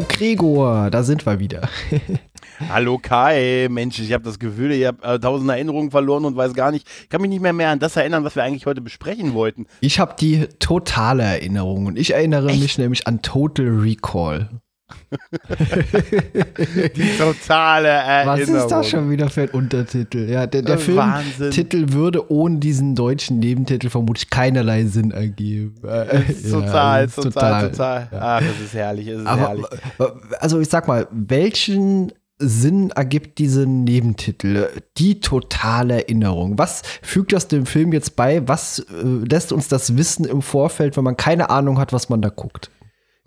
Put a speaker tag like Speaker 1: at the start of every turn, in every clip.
Speaker 1: Hallo Gregor, da sind wir wieder.
Speaker 2: Hallo Kai, Mensch, ich habe das Gefühl, ich habe äh, tausend Erinnerungen verloren und weiß gar nicht, ich kann mich nicht mehr, mehr an das erinnern, was wir eigentlich heute besprechen wollten.
Speaker 1: Ich habe die totale Erinnerung und ich erinnere
Speaker 2: Echt?
Speaker 1: mich nämlich an Total Recall.
Speaker 2: Die totale Erinnerung.
Speaker 1: Was ist das schon wieder für ein Untertitel? Ja, der, der
Speaker 2: Äh.
Speaker 1: Filmtitel würde ohne diesen deutschen Nebentitel vermutlich keinerlei Sinn ergeben. Äh,
Speaker 2: Das ist
Speaker 1: ja,
Speaker 2: total,
Speaker 1: das ist
Speaker 2: total, total. Ach, das ist herrlich, es ist
Speaker 1: Aber,
Speaker 2: herrlich.
Speaker 1: äh, also ich sag mal, welchen Sinn ergibt diese Nebentitel? Die totale Erinnerung. Was fügt das dem Film jetzt bei? Was äh, lässt uns das wissen im Vorfeld, wenn man keine Ahnung hat, was man da guckt?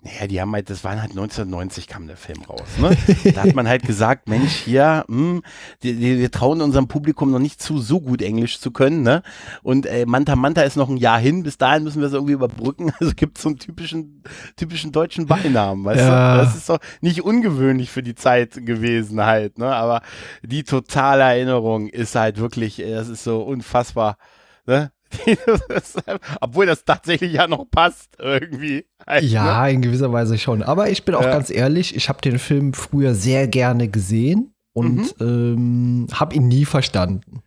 Speaker 2: Naja, die haben halt, das waren halt 1990 kam der Film raus. Ne? Da hat man halt gesagt, Mensch, hier, hm, die, die, wir trauen unserem Publikum noch nicht zu, so gut Englisch zu können. Ne? Und äh, Manta Manta ist noch ein Jahr hin, bis dahin müssen wir es irgendwie überbrücken. Also gibt es so einen typischen, typischen deutschen Beinamen, weißt
Speaker 1: Ja.
Speaker 2: du? Das ist doch nicht ungewöhnlich für die Zeit gewesen halt. Ne? Aber die totale Erinnerung ist halt wirklich, äh, das ist so unfassbar. Ne? Obwohl das tatsächlich ja noch passt irgendwie. Halt, ne?
Speaker 1: Ja, in gewisser Weise schon. Aber ich bin auch
Speaker 2: Ja.
Speaker 1: ganz ehrlich, ich habe den Film früher sehr gerne gesehen und ähm, habe ihn nie verstanden.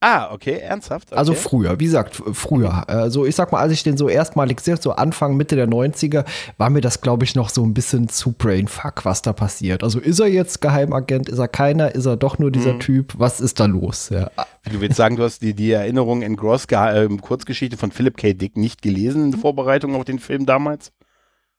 Speaker 2: Ah, okay, ernsthaft. Okay.
Speaker 1: Also früher, wie gesagt, früher. Also ich sag mal, als ich den so erstmalig habe, so Anfang, Mitte der 90er, war mir das, glaube ich, noch so ein bisschen zu Brainfuck, was da passiert. Also ist er jetzt Geheimagent, ist er keiner, ist er doch nur dieser
Speaker 2: Mhm.
Speaker 1: Typ, was ist da los? Ja.
Speaker 2: Du willst sagen, du hast die, die Erinnerung in Gross äh, Kurzgeschichte von Philip K. Dick nicht gelesen in Vorbereitung auf den Film damals?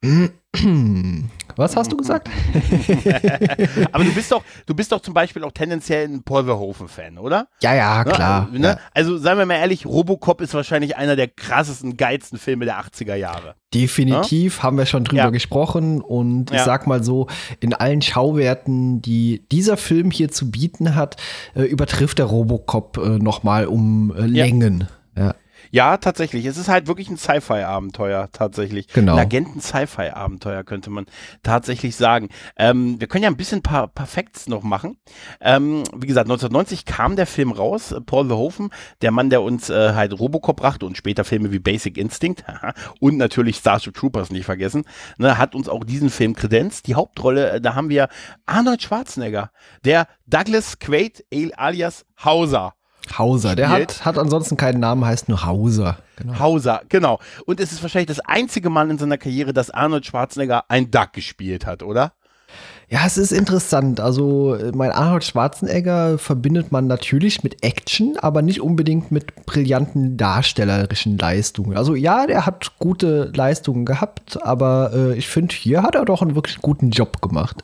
Speaker 1: Was hast du gesagt?
Speaker 2: Aber du bist doch, du bist doch zum Beispiel auch tendenziell ein Paul Verhoeven-Fan, oder?
Speaker 1: Ja, ja,
Speaker 2: Ne?
Speaker 1: klar.
Speaker 2: Also, ne?
Speaker 1: Ja.
Speaker 2: also seien wir mal ehrlich, Robocop ist wahrscheinlich einer der krassesten, geilsten Filme der 80er Jahre.
Speaker 1: Definitiv haben wir schon drüber
Speaker 2: Ja.
Speaker 1: gesprochen und ich
Speaker 2: Ja.
Speaker 1: sag mal so, in allen Schauwerten, die dieser Film hier zu bieten hat, äh, übertrifft der Robocop äh, nochmal um äh,
Speaker 2: Ja.
Speaker 1: Längen. Ja.
Speaker 2: Tatsächlich. Es ist halt wirklich ein Sci-Fi-Abenteuer, tatsächlich.
Speaker 1: Genau.
Speaker 2: Ein Agenten-Sci-Fi-Abenteuer, könnte man tatsächlich sagen. Ähm, wir können ja ein bisschen paar, Facts noch machen. Ähm, wie gesagt, 1990 kam der Film raus. Paul Verhoeven, der Mann, der uns äh, halt Robocop brachte und später Filme wie Basic Instinct und natürlich Starship Troopers nicht vergessen, ne, hat uns auch diesen Film kredenzt. Die Hauptrolle, äh, da haben wir Arnold Schwarzenegger, der Douglas Quaid alias Hauser.
Speaker 1: Hauser, der hat, hat ansonsten keinen Namen, heißt nur Hauser. Genau.
Speaker 2: Hauser, genau. Und es ist wahrscheinlich das einzige Mal in seiner Karriere, dass Arnold Schwarzenegger ein Duck gespielt hat, oder?
Speaker 1: Ja, es ist interessant. Also, mein Arnold Schwarzenegger verbindet man natürlich mit Action, aber nicht unbedingt mit brillanten darstellerischen Leistungen. Also, ja, der hat gute Leistungen gehabt, aber äh, ich finde, hier hat er doch einen wirklich guten Job gemacht.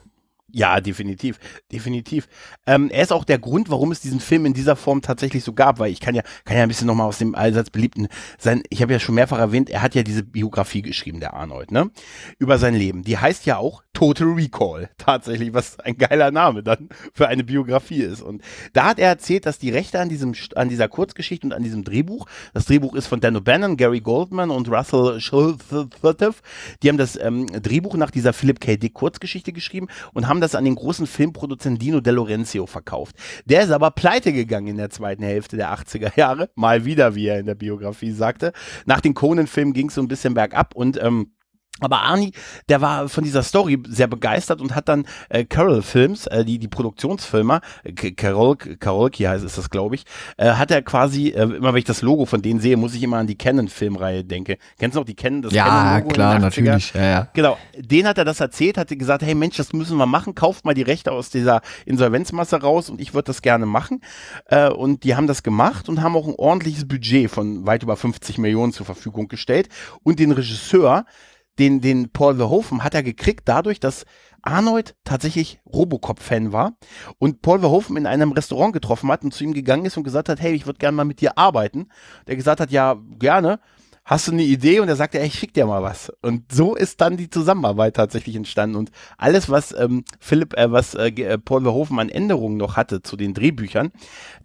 Speaker 2: Ja, definitiv, definitiv. Ähm, er ist auch der Grund, warum es diesen Film in dieser Form tatsächlich so gab, weil ich kann ja, kann ja ein bisschen nochmal aus dem allseits beliebten sein, ich habe ja schon mehrfach erwähnt, er hat ja diese Biografie geschrieben, der Arnold, ne? Über sein Leben. Die heißt ja auch Total Recall, tatsächlich, was ein geiler Name dann für eine Biografie ist. Und da hat er erzählt, dass die Rechte an diesem, an dieser Kurzgeschichte und an diesem Drehbuch, das Drehbuch ist von Dan O'Bannon, Gary Goldman und Russell Schultz, die haben das ähm, Drehbuch nach dieser Philip K. Dick Kurzgeschichte geschrieben und haben das an den großen Filmproduzenten Dino De Laurentiis verkauft. Der ist aber pleite gegangen in der zweiten Hälfte der 80er Jahre, mal wieder, wie er in der Biografie sagte. Nach den Conan-Filmen ging es so ein bisschen bergab und ähm, aber Arnie, der war von dieser Story sehr begeistert und hat dann äh, Carol Films, äh, die, die Produktionsfilmer, äh, K- Carol, Carolki heißt es das, glaube ich, äh, hat er quasi, äh, immer wenn ich das Logo von denen sehe, muss ich immer an die Canon-Filmreihe denken. Kennst du noch die Canon? Das
Speaker 1: ja,
Speaker 2: in
Speaker 1: klar,
Speaker 2: den 80er?
Speaker 1: natürlich. Ja, ja.
Speaker 2: Genau, den hat er das erzählt, hat gesagt, hey Mensch, das müssen wir machen, kauft mal die Rechte aus dieser Insolvenzmasse raus und ich würde das gerne machen. Äh, und die haben das gemacht und haben auch ein ordentliches Budget von weit über 50 Millionen zur Verfügung gestellt. Und den Regisseur, den, den Paul Verhoeven hat er gekriegt dadurch, dass Arnold tatsächlich Robocop-Fan war und Paul Verhoeven in einem Restaurant getroffen hat und zu ihm gegangen ist und gesagt hat, hey, ich würde gerne mal mit dir arbeiten. Der gesagt hat, ja, gerne. Hast du eine Idee? Und er sagt, ja, ich schick dir mal was. Und so ist dann die Zusammenarbeit tatsächlich entstanden. Und alles, was ähm, Philipp, äh, was äh, äh, Paul Verhoeven an Änderungen noch hatte zu den Drehbüchern,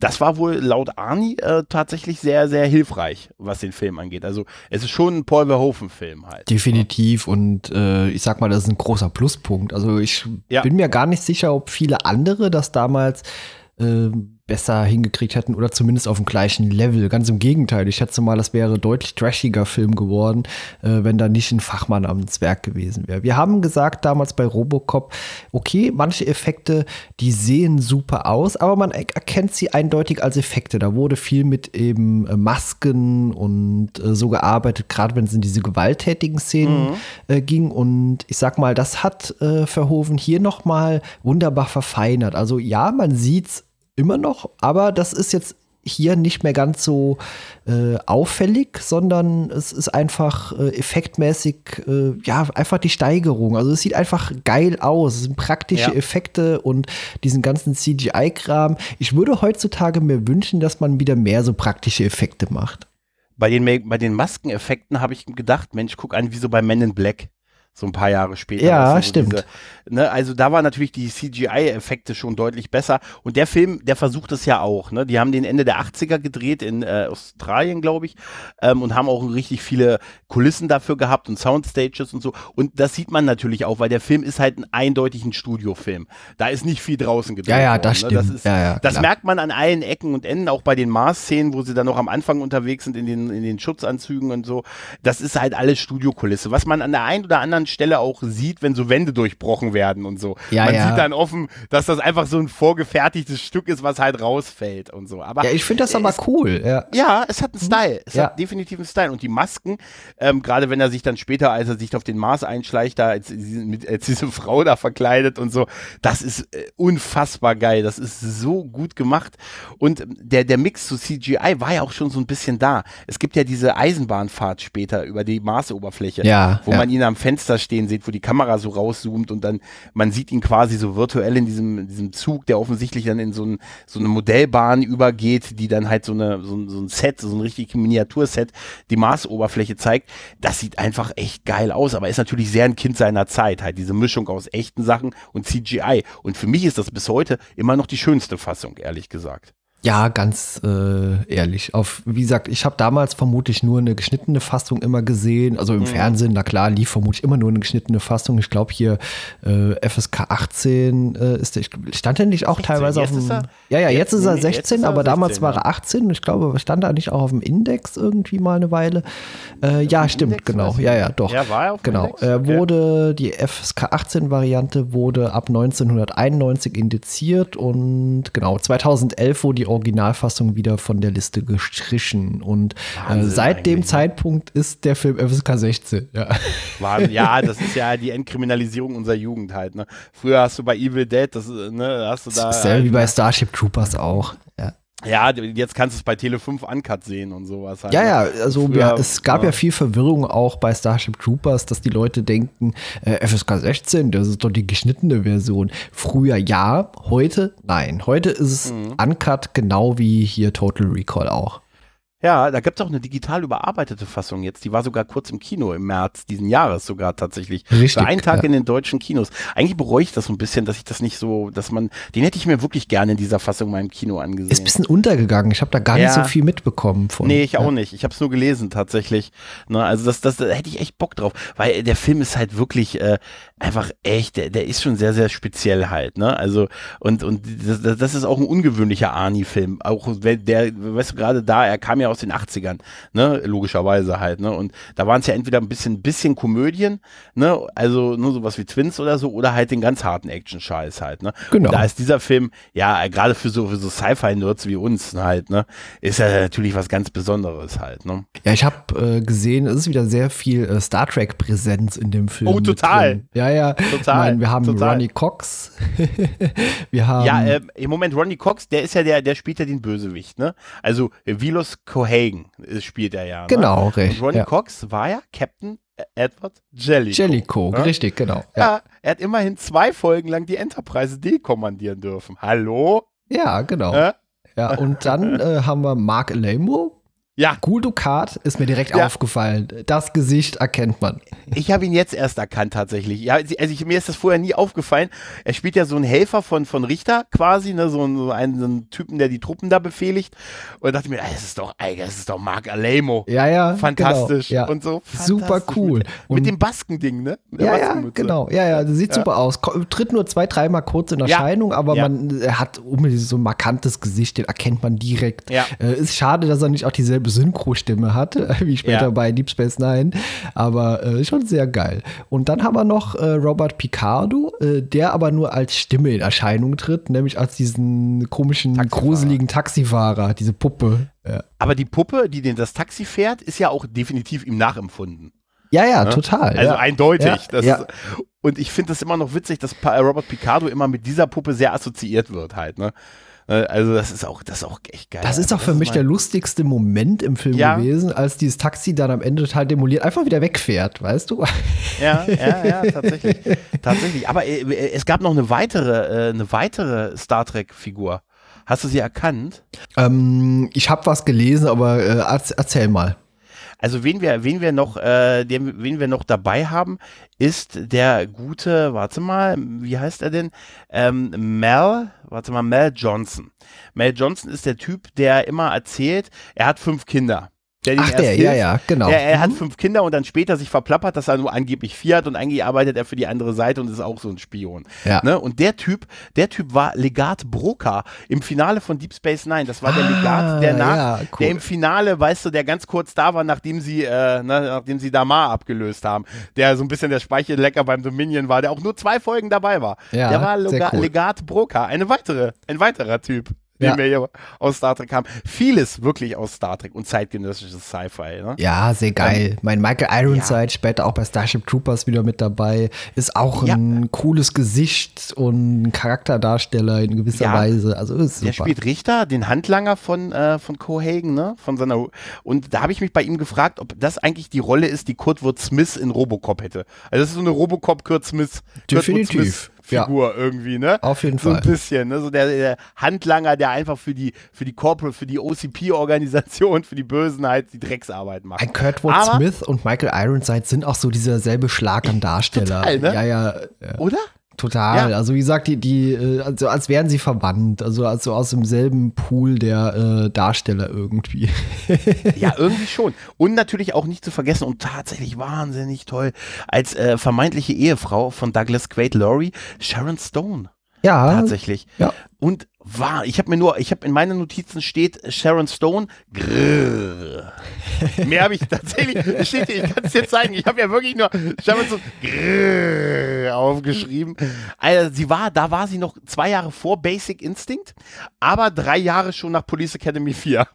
Speaker 2: das war wohl laut Arnie äh, tatsächlich sehr, sehr hilfreich, was den Film angeht. Also es ist schon ein Paul Verhoeven-Film halt.
Speaker 1: Definitiv. Und äh, ich sag mal, das ist ein großer Pluspunkt. Also ich ja. bin mir gar nicht sicher, ob viele andere das damals äh, besser hingekriegt hätten oder zumindest auf dem gleichen Level. Ganz im Gegenteil, ich schätze mal, das wäre deutlich trashiger Film geworden, äh, wenn da nicht ein Fachmann am Werk gewesen wäre. Wir haben gesagt damals bei Robocop, okay, manche Effekte, die sehen super aus, aber man erkennt sie eindeutig als Effekte. Da wurde viel mit eben äh, Masken und äh, so gearbeitet, gerade wenn es in diese gewalttätigen Szenen mhm. Äh, ging. Und ich sag mal, das hat äh, Verhoeven hier noch mal wunderbar verfeinert. Also ja, man sieht's immer noch, aber das ist jetzt hier nicht mehr ganz so äh, auffällig, sondern es ist einfach äh, effektmäßig, äh, ja, einfach die Steigerung. Also es sieht einfach geil aus. Es sind praktische ja. Effekte und diesen ganzen CGI-Kram. Ich würde heutzutage mir wünschen, dass man wieder mehr so praktische Effekte macht.
Speaker 2: Bei den, bei den Maskeneffekten habe ich gedacht, Mensch, guck an, wie so bei Men in Black so ein paar Jahre später.
Speaker 1: Ja, so stimmt. Diese,
Speaker 2: ne, also da waren natürlich die CGI-Effekte schon deutlich besser. Und der Film, der versucht es ja auch. Ne? Die haben den Ende der 80er gedreht in äh, Australien, glaube ich, ähm, und haben auch richtig viele Kulissen dafür gehabt und Soundstages und so. Und das sieht man natürlich auch, weil der Film ist halt ein eindeutig ein Studiofilm. Da ist nicht viel draußen gedreht.
Speaker 1: Ja, ja, das worden, ne? stimmt.
Speaker 2: Das, ist,
Speaker 1: ja, ja,
Speaker 2: das merkt man an allen Ecken und Enden, auch bei den Mars-Szenen, wo sie dann noch am Anfang unterwegs sind in den, in den Schutzanzügen und so. Das ist halt alles Studiokulisse. Was man an der einen oder anderen Stelle auch sieht, wenn so Wände durchbrochen werden und so.
Speaker 1: Ja,
Speaker 2: Man
Speaker 1: ja.
Speaker 2: sieht dann offen, dass das einfach so ein vorgefertigtes Stück ist, was halt rausfällt und so. Aber
Speaker 1: ja, ich finde das aber cool. Ja.
Speaker 2: ja, es hat einen Style. Es hat definitiv einen Style. Und die Masken, ähm, gerade wenn er sich dann später, als er sich auf den Mars einschleicht, da als, als diese Frau da verkleidet und so, das ist äh, unfassbar geil. Das ist so gut gemacht. Und der, der Mix zu CGI war ja auch schon so ein bisschen da. Es gibt ja diese Eisenbahnfahrt später über die Marsoberfläche,
Speaker 1: ja,
Speaker 2: wo man ihn am Fenster stehen sieht, wo die Kamera so rauszoomt und dann, man sieht ihn quasi so virtuell in diesem, in diesem Zug, der offensichtlich dann in so, ein, so eine Modellbahn übergeht, die dann halt so, eine, so, so ein Set, so ein richtig Miniaturset, die Marsoberfläche zeigt. Das sieht einfach echt geil aus, aber ist natürlich sehr ein Kind seiner Zeit, halt diese Mischung aus echten Sachen und CGI. Und für mich ist das bis heute immer noch die schönste Fassung, ehrlich gesagt.
Speaker 1: Ja, ganz äh, ehrlich. Auf, wie gesagt, ich habe damals vermutlich nur eine geschnittene Fassung immer gesehen. Also im mhm. Fernsehen, na klar, lief vermutlich immer nur eine geschnittene Fassung. Ich glaube hier äh, FSK 18 äh, ist der, stand er nicht auch 16, teilweise auf dem. Ja, ja, jetzt, jetzt ist er 16, ist er aber 16, damals war er 18 und ich glaube, stand er nicht auch auf dem Index irgendwie mal eine Weile. Äh, ja, stimmt, Index, genau. Ja, ja, doch.
Speaker 2: Ja, war er auf
Speaker 1: genau. Index? Okay. wurde die FSK 18 Variante wurde ab 1991 indiziert und genau 2011 wurde die Originalfassung wieder von der Liste gestrichen. Und äh, seit dem ne? Zeitpunkt ist der Film FSK 16. Ja.
Speaker 2: Wahnsinn. ja, das ist ja die Entkriminalisierung unserer Jugend halt. Ne? Früher hast du bei Evil Dead, das, ne, hast du da.
Speaker 1: Selbe halt, wie bei Starship Troopers auch. Ja.
Speaker 2: Ja, jetzt kannst du es bei Tele 5 Uncut sehen und sowas.
Speaker 1: Halt. Ja, ja, ne? also Früher, ja, es gab ja. ja. viel Verwirrung auch bei Starship Troopers, dass die Leute denken, äh, FSK 16, das ist doch die geschnittene Version. Früher ja, heute nein. Heute ist es mhm. Uncut, genau wie hier Total Recall auch.
Speaker 2: Ja, da gibt es auch eine digital überarbeitete Fassung jetzt. Die war sogar kurz im Kino im März diesen Jahres sogar tatsächlich.
Speaker 1: Richtig.
Speaker 2: Für einen Tag ja. in den deutschen Kinos. Eigentlich bereue ich das so ein bisschen, dass ich das nicht so, dass man, den hätte ich mir wirklich gerne in dieser Fassung mal im Kino angesehen.
Speaker 1: Ist ein bisschen untergegangen. Ich habe da gar ja. nicht so viel mitbekommen
Speaker 2: von. Nee, ich ja. auch nicht. Ich habe es nur gelesen tatsächlich. Ne, also das, das, da hätte ich echt Bock drauf, weil der Film ist halt wirklich äh, einfach echt, der, der ist schon sehr, sehr speziell halt. Ne? Also und und das, das ist auch ein ungewöhnlicher Arnie-Film. Auch der, weißt du, gerade da, er kam ja aus den 80ern, ne, logischerweise halt, ne, und da waren es ja entweder ein bisschen, bisschen Komödien, ne, also nur sowas wie Twins oder so, oder halt den ganz harten Action-Scheiß halt, ne.
Speaker 1: Genau.
Speaker 2: Und da ist dieser Film, ja, gerade für so, für so Sci-Fi-Nerds wie uns halt, ne, ist ja natürlich was ganz Besonderes halt, ne.
Speaker 1: Ja, ich habe äh, gesehen, es ist wieder sehr viel äh, Star Trek-Präsenz in dem Film.
Speaker 2: Oh, total.
Speaker 1: Ja, ja.
Speaker 2: Total. Ich
Speaker 1: mein, wir haben
Speaker 2: total.
Speaker 1: Ronnie Cox. wir haben.
Speaker 2: Ja, äh, im Moment Ronnie Cox, der ist ja der, der spielt ja den Bösewicht, ne. Also Vilos Cohagen spielt er ja. Ne?
Speaker 1: Genau, richtig.
Speaker 2: Und Ronnie ja. Cox war ja Captain Edward Jellicoe.
Speaker 1: Jellicoe, ne? richtig, genau.
Speaker 2: Ja. ja. er hat immerhin zwei Folgen lang die Enterprise D kommandieren dürfen. Hallo?
Speaker 1: Ja, genau. Ja, ja und dann äh, haben wir Mark Alamo.
Speaker 2: Ja.
Speaker 1: Gul Dukat ist mir direkt
Speaker 2: Ja.
Speaker 1: aufgefallen. Das Gesicht erkennt man.
Speaker 2: Ich habe ihn jetzt erst erkannt tatsächlich. Ja, also ich, mir ist das vorher nie aufgefallen. Er spielt ja so einen Helfer von, von Richter quasi, ne, so, einen, so einen, so einen Typen, der die Truppen da befehligt. Und da dachte ich mir, das ist doch, ey, das ist doch Mark Alemo.
Speaker 1: Ja, ja.
Speaker 2: Fantastisch.
Speaker 1: Genau, ja.
Speaker 2: Und so.
Speaker 1: Super cool.
Speaker 2: Mit,
Speaker 1: Und-
Speaker 2: mit dem Baskending, ne?
Speaker 1: Ja, ja, genau. Ja, ja, das sieht super aus. Tritt nur zwei, dreimal kurz in
Speaker 2: Ja.
Speaker 1: Erscheinung, aber
Speaker 2: Ja.
Speaker 1: man er hat unbedingt so ein markantes Gesicht, den erkennt man direkt.
Speaker 2: Ja.
Speaker 1: Äh, ist schade, dass er nicht auch dieselbe Synchro-Stimme hat, wie später
Speaker 2: Ja.
Speaker 1: bei Deep Space Nine, aber äh, schon sehr geil. Und dann haben wir noch äh, Robert Picardo, äh, der aber nur als Stimme in Erscheinung tritt, nämlich als diesen komischen,
Speaker 2: Taxifahrer.
Speaker 1: gruseligen Taxifahrer, diese Puppe. Ja,
Speaker 2: Aber die Puppe, die den das Taxi fährt, ist ja auch definitiv ihm nachempfunden.
Speaker 1: ja, ja
Speaker 2: Ne?
Speaker 1: total.
Speaker 2: Also
Speaker 1: ja.
Speaker 2: eindeutig.
Speaker 1: Ja, ja.
Speaker 2: Ist, und ich finde das immer noch witzig, dass Robert Picardo immer mit dieser Puppe sehr assoziiert wird halt. Ne? Äh, Also das ist auch, das ist auch echt geil.
Speaker 1: Das ist auch für mich
Speaker 2: mein-
Speaker 1: der lustigste Moment im Film
Speaker 2: Ja.
Speaker 1: gewesen, als dieses Taxi dann am Ende total demoliert einfach wieder wegfährt, weißt du?
Speaker 2: Ja, ja, ja, tatsächlich. tatsächlich. Aber äh, äh, es gab noch eine weitere, eine weitere Star Trek-Figur. Hast du sie erkannt?
Speaker 1: ähm, ich habe was gelesen, aber äh, erz- erzähl mal.
Speaker 2: Also wen wir, wen wir noch, äh, den, wen wir noch dabei haben, ist der gute, warte mal, wie heißt er denn? Ähm, Mel, warte mal, Mel Johnson. Mel Johnson ist der Typ, der immer erzählt, er hat fünf Kinder. Der
Speaker 1: Ach, der, ja,
Speaker 2: hilft.
Speaker 1: ja, genau.
Speaker 2: Er, er hat
Speaker 1: Mhm.
Speaker 2: fünf Kinder und dann später sich verplappert, dass er nur angeblich vier hat und eigentlich arbeitet er für die andere Seite und ist auch so ein Spion.
Speaker 1: Ja.
Speaker 2: Ne? Und der Typ, der Typ war Legat Broca im Finale von Deep Space Nine. Das war der
Speaker 1: Ah,
Speaker 2: Legat, der nach,
Speaker 1: ja, cool.
Speaker 2: der im Finale, weißt du, der ganz kurz da war, nachdem sie, äh, ne, nachdem sie Damar abgelöst haben. Der so ein bisschen der Speichellecker beim Dominion war, der auch nur zwei Folgen dabei war.
Speaker 1: Ja,
Speaker 2: der war
Speaker 1: sehr
Speaker 2: Lega
Speaker 1: cool.
Speaker 2: Legat Broca, eine weitere, ein weiterer Typ.
Speaker 1: Ja.
Speaker 2: Den wir hier aus Star Trek haben. Vieles wirklich aus Star Trek und zeitgenössisches Sci-Fi. Ne?
Speaker 1: Ja, sehr geil. mein Michael Ironside, später auch bei Starship Troopers wieder mit dabei, ist auch
Speaker 2: Ja.
Speaker 1: ein cooles Gesicht und ein Charakterdarsteller in gewisser
Speaker 2: Ja.
Speaker 1: Weise. Also ist
Speaker 2: Der
Speaker 1: super.
Speaker 2: spielt Richter, den Handlanger von, äh, von Cohagen, ne? Von seiner und da habe ich mich bei ihm gefragt, ob das eigentlich die Rolle ist, die Kurtwood Smith in Robocop hätte. Also das ist so eine Robocop Kurt Smith,
Speaker 1: Definitiv,
Speaker 2: Smith Figur irgendwie, ne?
Speaker 1: Auf jeden
Speaker 2: so
Speaker 1: Fall.
Speaker 2: ein bisschen, ne? So der, der Handlanger, der einfach für die für die Corporate, für die OCP-Organisation, für die Bösen halt die Drecksarbeit macht.
Speaker 1: Ein Kurtwood Smith und Michael Ironside sind auch so dieser selbe Schlag an Darsteller.
Speaker 2: Total, ne?
Speaker 1: Ja, ja, ja.
Speaker 2: Oder?
Speaker 1: Total.
Speaker 2: Ja.
Speaker 1: Also wie gesagt, die, die, äh, also als wären sie verwandt, also, also aus demselben Pool der äh, Darsteller irgendwie.
Speaker 2: Ja, irgendwie schon. Und natürlich auch nicht zu vergessen und tatsächlich wahnsinnig toll als äh, vermeintliche Ehefrau von Douglas Quaid Laurie, Sharon Stone.
Speaker 1: ja,
Speaker 2: Tatsächlich.
Speaker 1: ja.
Speaker 2: Und war, ich habe mir nur, ich habe in meinen Notizen steht Sharon Stone. Grrr. Mehr habe ich tatsächlich, steht hier, ich kann es dir zeigen. Ich habe ja wirklich nur Sharon Stone grrr aufgeschrieben. Also sie war, da war sie noch zwei Jahre vor Basic Instinct, aber drei Jahre schon nach Police Academy 4.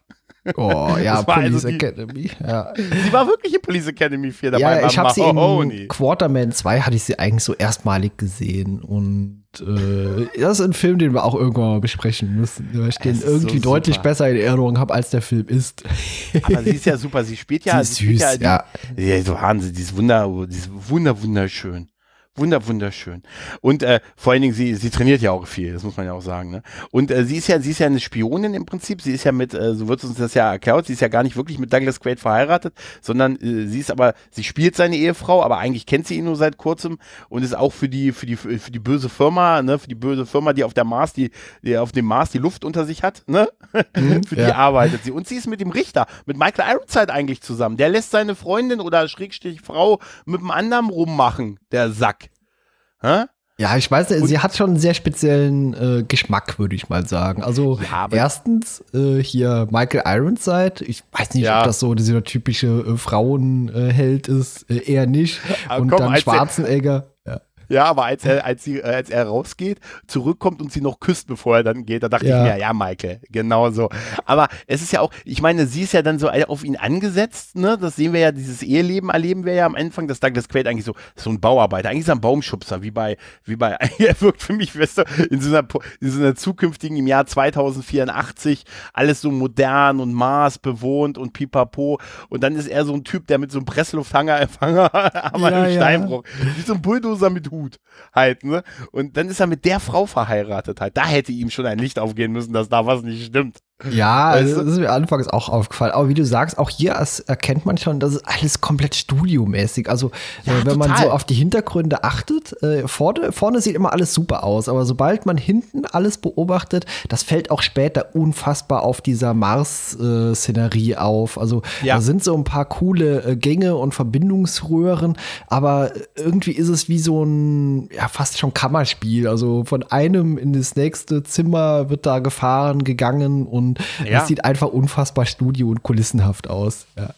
Speaker 1: Oh, ja,
Speaker 2: also
Speaker 1: Police
Speaker 2: die-
Speaker 1: Academy. Ja,
Speaker 2: Sie war wirklich in Police Academy 4 dabei.
Speaker 1: ja ich habe sie in Quarterman 2 hatte ich sie eigentlich so erstmalig gesehen und äh, das ist ein Film, den wir auch irgendwann mal besprechen müssen, weil ich den
Speaker 2: ist so
Speaker 1: irgendwie deutlich besser in Erinnerung habe, als der Film ist.
Speaker 2: Aber sie ist ja super. Sie spielt ja.
Speaker 1: sie ist
Speaker 2: spielt
Speaker 1: süß,
Speaker 2: ja.
Speaker 1: ja.
Speaker 2: Ja, so Wahnsinn, die ist wunder, die ist wunder, wunderschön. Wunder, wunderschön. Und äh, vor allen Dingen, sie, sie trainiert ja auch viel, das muss man ja auch sagen. Ne? Und äh, sie ist ja, sie ist ja eine Spionin im Prinzip. Sie ist ja mit, äh, so wird uns das ja erklärt, sie ist ja gar nicht wirklich mit Douglas Quaid verheiratet, sondern äh, sie ist aber, sie spielt seine Ehefrau, aber eigentlich kennt sie ihn nur seit kurzem und ist auch für die, für die, für die böse Firma, ne, für die böse Firma, die auf der Mars, die, die auf dem Mars die Luft unter sich hat, ne? für die
Speaker 1: ja.
Speaker 2: arbeitet sie. Und sie ist mit dem Richter, mit Michael Ironside eigentlich zusammen. Der lässt seine Freundin oder Schrägstrich Frau mit einem anderen rummachen, der Sack. Hä?
Speaker 1: Ja, ich weiß, nicht, sie hat schon einen sehr speziellen äh, Geschmack, würde ich mal sagen. Also
Speaker 2: Ja,
Speaker 1: erstens äh, hier Michael Ironside. Ich weiß nicht,
Speaker 2: Ja.
Speaker 1: ob das so dieser typische äh, Frauenheld ist, äh, eher nicht.
Speaker 2: Aber
Speaker 1: Und
Speaker 2: komm,
Speaker 1: dann Schwarzenegger. Ja.
Speaker 2: Aber als er, als, sie, äh, als er rausgeht, zurückkommt und sie noch küsst, bevor er dann geht, da dachte
Speaker 1: Ja.
Speaker 2: ich mir, ja, Michael, genau so. Aber es ist ja auch, ich meine, sie ist ja dann so auf ihn angesetzt, ne? Das sehen wir ja, dieses Eheleben erleben wir ja am Anfang, dass Douglas Quaid eigentlich so, so ein Bauarbeiter, eigentlich so ein Baumschubser, wie bei, wie bei, er wirkt für mich, weißt du, in so einer, in so einer zukünftigen, im Jahr 2084, alles so modern und Mars bewohnt und pipapo. Und dann ist er so ein Typ, der mit so einem Presslufthanger-Empfänger aber
Speaker 1: Ja,
Speaker 2: im
Speaker 1: ja.
Speaker 2: Steinbruch, wie so ein Bulldozer mit Hut halt, ne? Und dann ist er mit der Frau verheiratet halt. Da hätte ihm schon ein Licht aufgehen müssen, dass da was nicht stimmt.
Speaker 1: Ja,
Speaker 2: Weißt du?
Speaker 1: das ist mir anfangs auch aufgefallen. Aber wie du sagst, auch hier erkennt man schon, das ist alles komplett studiomäßig. Also
Speaker 2: Ja,
Speaker 1: äh, wenn man
Speaker 2: total.
Speaker 1: so auf die Hintergründe achtet, äh, vorne, vorne sieht immer alles super aus. Aber sobald man hinten alles beobachtet, das fällt auch später unfassbar auf dieser Mars-Szenerie auf. Also
Speaker 2: Ja.
Speaker 1: da sind so ein paar coole äh, Gänge und Verbindungsröhren, aber irgendwie ist es wie so ein, ja, fast schon Kammerspiel. Also von einem in das nächste Zimmer wird da gefahren, gegangen und
Speaker 2: Ja.
Speaker 1: es sieht einfach unfassbar studio- und kulissenhaft aus. Ja.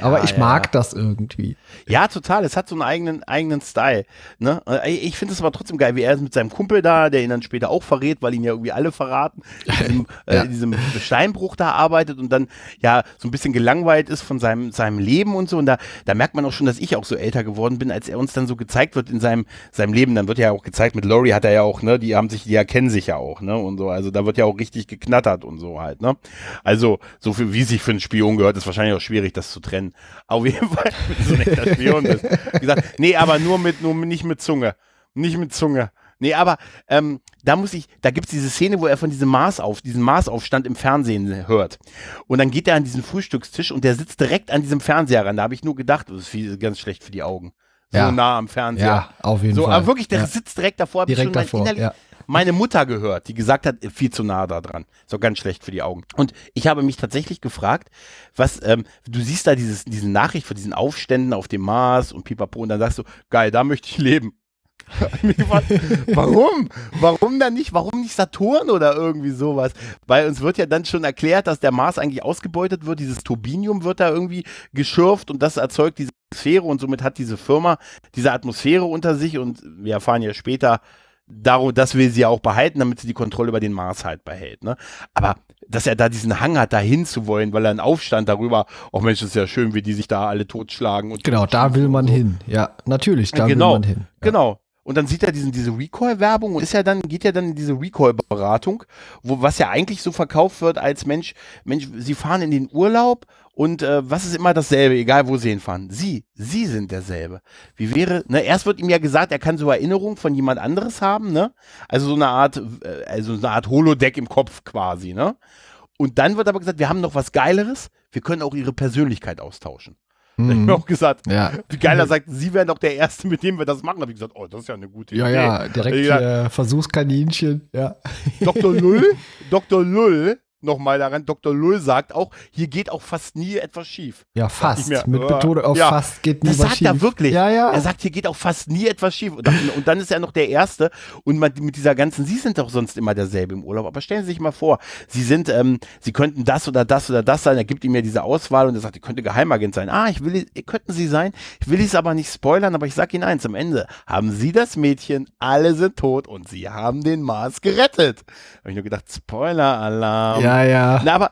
Speaker 1: aber ich mag das irgendwie.
Speaker 2: Ja, total. Es hat so einen eigenen, eigenen Style. Ne? Ich finde es aber trotzdem geil, wie er ist mit seinem Kumpel da, der ihn dann später auch verrät, weil ihn ja irgendwie alle verraten, in diesem, äh, diesem Steinbruch da arbeitet und dann ja so ein bisschen gelangweilt ist von seinem, seinem Leben und so. Und da, da merkt man auch schon, dass ich auch so älter geworden bin, als er uns dann so gezeigt wird in seinem, seinem Leben. Dann wird ja auch gezeigt, mit Laurie hat er ja auch, ne, die haben sich, die erkennen sich ja auch, ne? Und so. Also da wird ja auch richtig geknattert und so halt, ne? Also, so viel, wie sich für einen Spion gehört, ist wahrscheinlich auch schwierig, das zu trennen. Auf jeden Fall, wenn du so ein echter Spion bist. Gesagt, nee, aber nur mit, nur nicht mit Zunge. Nicht mit Zunge. Nee, aber ähm, da muss ich, da gibt es diese Szene, wo er von diesem Mars auf, diesen Marsaufstand im Fernsehen hört. Und dann geht er an diesen Frühstückstisch und der sitzt direkt an diesem Fernseher ran. Da habe ich nur gedacht, das ist viel, ganz schlecht für die Augen. So
Speaker 1: Ja.
Speaker 2: nah am Fernseher.
Speaker 1: Ja, auf jeden
Speaker 2: so,
Speaker 1: Fall.
Speaker 2: aber wirklich, der
Speaker 1: ja.
Speaker 2: sitzt direkt davor.
Speaker 1: Direkt davor, ja.
Speaker 2: Meine Mutter gehört, die gesagt hat, viel zu nah da dran. Ist doch ganz schlecht für die Augen. Und ich habe mich tatsächlich gefragt, was, ähm, du siehst da dieses, diese Nachricht von diesen Aufständen auf dem Mars und pipapo und dann sagst du, geil, da möchte ich leben. Warum? Warum dann nicht? Warum nicht Saturn oder irgendwie sowas? Weil uns wird ja dann schon erklärt, dass der Mars eigentlich ausgebeutet wird. Dieses Turbinium wird da irgendwie geschürft und das erzeugt diese Atmosphäre und somit hat diese Firma diese Atmosphäre unter sich und wir erfahren ja später, darum, das will sie ja auch behalten, damit sie die Kontrolle über den Mars halt behält. Ne? Aber dass er da diesen Hang hat, da hinzuwollen, weil er einen Aufstand darüber, oh Mensch, ist ja schön, wie die sich da alle totschlagen. Und
Speaker 1: Genau, da will man
Speaker 2: so.
Speaker 1: hin. Ja, natürlich, da
Speaker 2: genau,
Speaker 1: will man hin. Ja.
Speaker 2: Genau. Und dann sieht er diesen, diese Recall-Werbung und ist ja dann, geht ja dann in diese Recall-Beratung, wo, was ja eigentlich so verkauft wird als Mensch, Mensch, sie fahren in den Urlaub und äh, was ist immer dasselbe, egal wo sie hinfahren. Sie, sie sind derselbe. Wie wäre, ne, erst wird ihm ja gesagt, er kann so Erinnerungen von jemand anderes haben, ne? Also so eine Art, äh, also so eine Art Holodeck im Kopf quasi, ne? Und dann wird aber gesagt, wir haben noch was Geileres, wir können auch ihre Persönlichkeit austauschen. Da hab ich
Speaker 1: Mhm.
Speaker 2: mir auch gesagt,
Speaker 1: Ja.
Speaker 2: wie geiler sagt, Sie wären doch der Erste, mit dem wir das machen. Habe ich gesagt, oh, das ist ja eine gute
Speaker 1: Ja,
Speaker 2: Idee.
Speaker 1: ja, direkt
Speaker 2: Ja.
Speaker 1: hier Versuchskaninchen. Ja.
Speaker 2: Dr. Lull, Dr. Lull, nochmal daran, Dr. Lull sagt auch, hier geht auch fast nie etwas schief.
Speaker 1: Ja,
Speaker 2: ich
Speaker 1: fast.
Speaker 2: mir,
Speaker 1: Mit
Speaker 2: äh,
Speaker 1: Betonung auf
Speaker 2: ja,
Speaker 1: fast geht nie
Speaker 2: Das
Speaker 1: was
Speaker 2: sagt
Speaker 1: schief.
Speaker 2: er wirklich.
Speaker 1: Ja, ja.
Speaker 2: Er sagt, hier geht auch fast nie etwas schief. Und dann, und dann ist er noch der Erste. Und man, mit dieser ganzen, Sie sind doch sonst immer derselbe im Urlaub. Aber stellen Sie sich mal vor, Sie sind, ähm, Sie könnten das oder das oder das sein. Er gibt ihm ja diese Auswahl und er sagt, ihr könnte Geheimagent sein. Ah, ich will, könnten Sie sein. Ich will es aber nicht spoilern, aber ich sag Ihnen eins, am Ende haben Sie das Mädchen, alle sind tot und Sie haben den Mars gerettet. Habe ich nur gedacht, Spoiler-Alarm.
Speaker 1: ja, ja.
Speaker 2: Na, aber,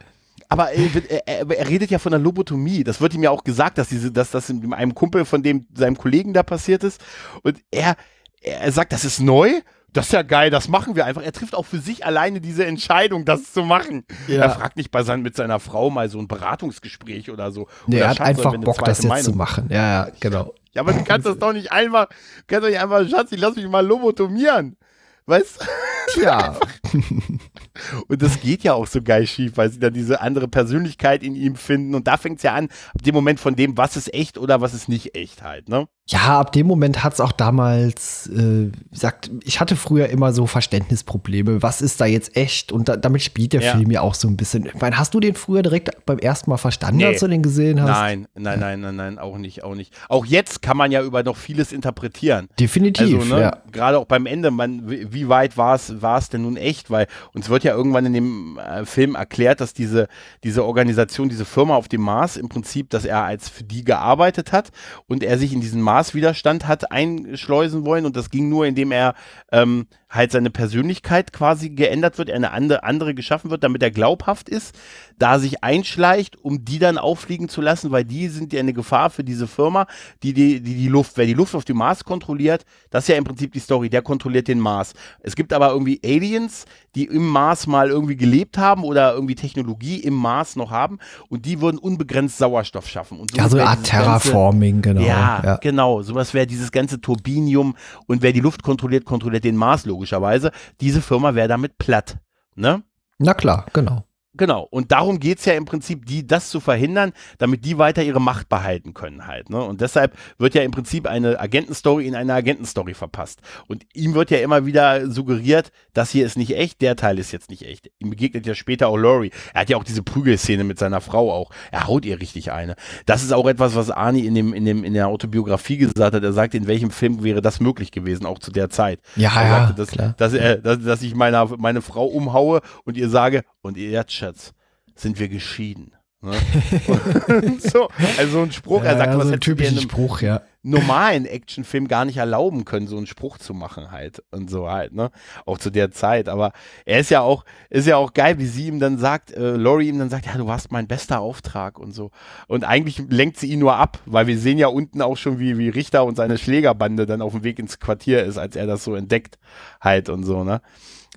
Speaker 2: aber er, er, er redet ja von der Lobotomie. Das wird ihm ja auch gesagt, dass diese, dass das in einem Kumpel von dem, seinem Kollegen da passiert ist. Und er, er sagt, das ist neu. Das ist ja geil, das machen wir einfach. Er trifft auch für sich alleine diese Entscheidung, das zu machen.
Speaker 1: Ja.
Speaker 2: Er fragt nicht bei sein, mit seiner Frau mal so ein Beratungsgespräch oder so.
Speaker 1: Nee,
Speaker 2: oder
Speaker 1: er hat einfach Bock, das jetzt zu
Speaker 2: Meinung?
Speaker 1: machen. Ja, ja, genau.
Speaker 2: Ja, aber du kannst das doch nicht einfach, kannst doch nicht einfach, Schatz, ich lass mich mal lobotomieren. Weißt
Speaker 1: Ja,
Speaker 2: Und das geht ja auch so geil schief, weil sie dann diese andere Persönlichkeit in ihm finden. Und da fängt es ja an, ab dem Moment von dem, was ist echt oder was ist nicht echt halt, ne?
Speaker 1: Ja ab dem Moment hat es auch damals, äh, sagt, ich hatte früher immer so Verständnisprobleme. Was ist da jetzt echt? Und da, damit spielt der
Speaker 2: Ja.
Speaker 1: Film ja auch so ein bisschen. Ich meine, hast du den früher direkt beim ersten Mal verstanden,
Speaker 2: Nee.
Speaker 1: als du den gesehen hast?
Speaker 2: Nein, nein, nein, nein, nein, auch nicht, auch nicht. Auch jetzt kann man ja über noch vieles interpretieren.
Speaker 1: Definitiv,
Speaker 2: Also, ne,
Speaker 1: ja.
Speaker 2: gerade auch beim Ende, man, wie weit war es, denn nun echt? Weil uns wird ja irgendwann in dem äh, Film erklärt, dass diese, diese Organisation, diese Firma auf dem Mars im Prinzip, dass er als für die gearbeitet hat und er sich in diesen Mars-Widerstand hat einschleusen wollen und das ging nur, indem er ähm, halt seine Persönlichkeit quasi geändert wird, eine andere, andere geschaffen wird, damit er glaubhaft ist, da sich einschleicht, um die dann auffliegen zu lassen, weil die sind ja eine Gefahr für diese Firma, die die, die, die Luft, wer die Luft auf dem Mars kontrolliert, das ist ja im Prinzip die Story, der kontrolliert den Mars. Es gibt aber irgendwie Aliens, die im Mars mal irgendwie gelebt haben oder irgendwie Technologie im Mars noch haben und die würden unbegrenzt Sauerstoff schaffen. Und
Speaker 1: Ja, so eine Art
Speaker 2: dieses ganze-
Speaker 1: Terraforming, genau.
Speaker 2: ja,
Speaker 1: ja.
Speaker 2: genau. Sowas wäre dieses ganze Turbinium und wer die Luft kontrolliert, kontrolliert den Mars logischerweise. Diese Firma wäre damit platt. Ne?
Speaker 1: Na klar, genau.
Speaker 2: Genau, und darum geht es ja im Prinzip, die das zu verhindern, damit die weiter ihre Macht behalten können halt. Ne? Und deshalb wird ja im Prinzip eine Agentenstory in eine Agentenstory verpasst. Und ihm wird ja immer wieder suggeriert, das hier ist nicht echt, der Teil ist jetzt nicht echt. Ihm begegnet ja später auch Laurie. Er hat ja auch diese Prügelszene mit seiner Frau auch. Er haut ihr richtig eine. Das ist auch etwas, was Arnie in, dem, in, dem, in der Autobiografie gesagt hat. Er sagte, in welchem Film wäre das möglich gewesen, auch zu der Zeit.
Speaker 1: Ja,
Speaker 2: er
Speaker 1: ja,
Speaker 2: sagte, dass,
Speaker 1: klar.
Speaker 2: dass, er, dass, dass ich meine, meine Frau umhaue und ihr sage, und jetzt, Schatz, sind wir geschieden. Ne? so, also ein Spruch, er sagt,
Speaker 1: ja,
Speaker 2: was
Speaker 1: so typischer
Speaker 2: einem
Speaker 1: Spruch, ja.
Speaker 2: normalen Actionfilm gar nicht erlauben können, so einen Spruch zu machen halt und so halt, ne? Auch zu der Zeit. Aber er ist ja auch, ist ja auch geil, wie sie ihm dann sagt, äh, Laurie ihm dann sagt, ja, du warst mein bester Auftrag und so. Und eigentlich lenkt sie ihn nur ab, weil wir sehen ja unten auch schon, wie, wie Richter und seine Schlägerbande dann auf dem Weg ins Quartier ist, als er das so entdeckt halt und so, ne?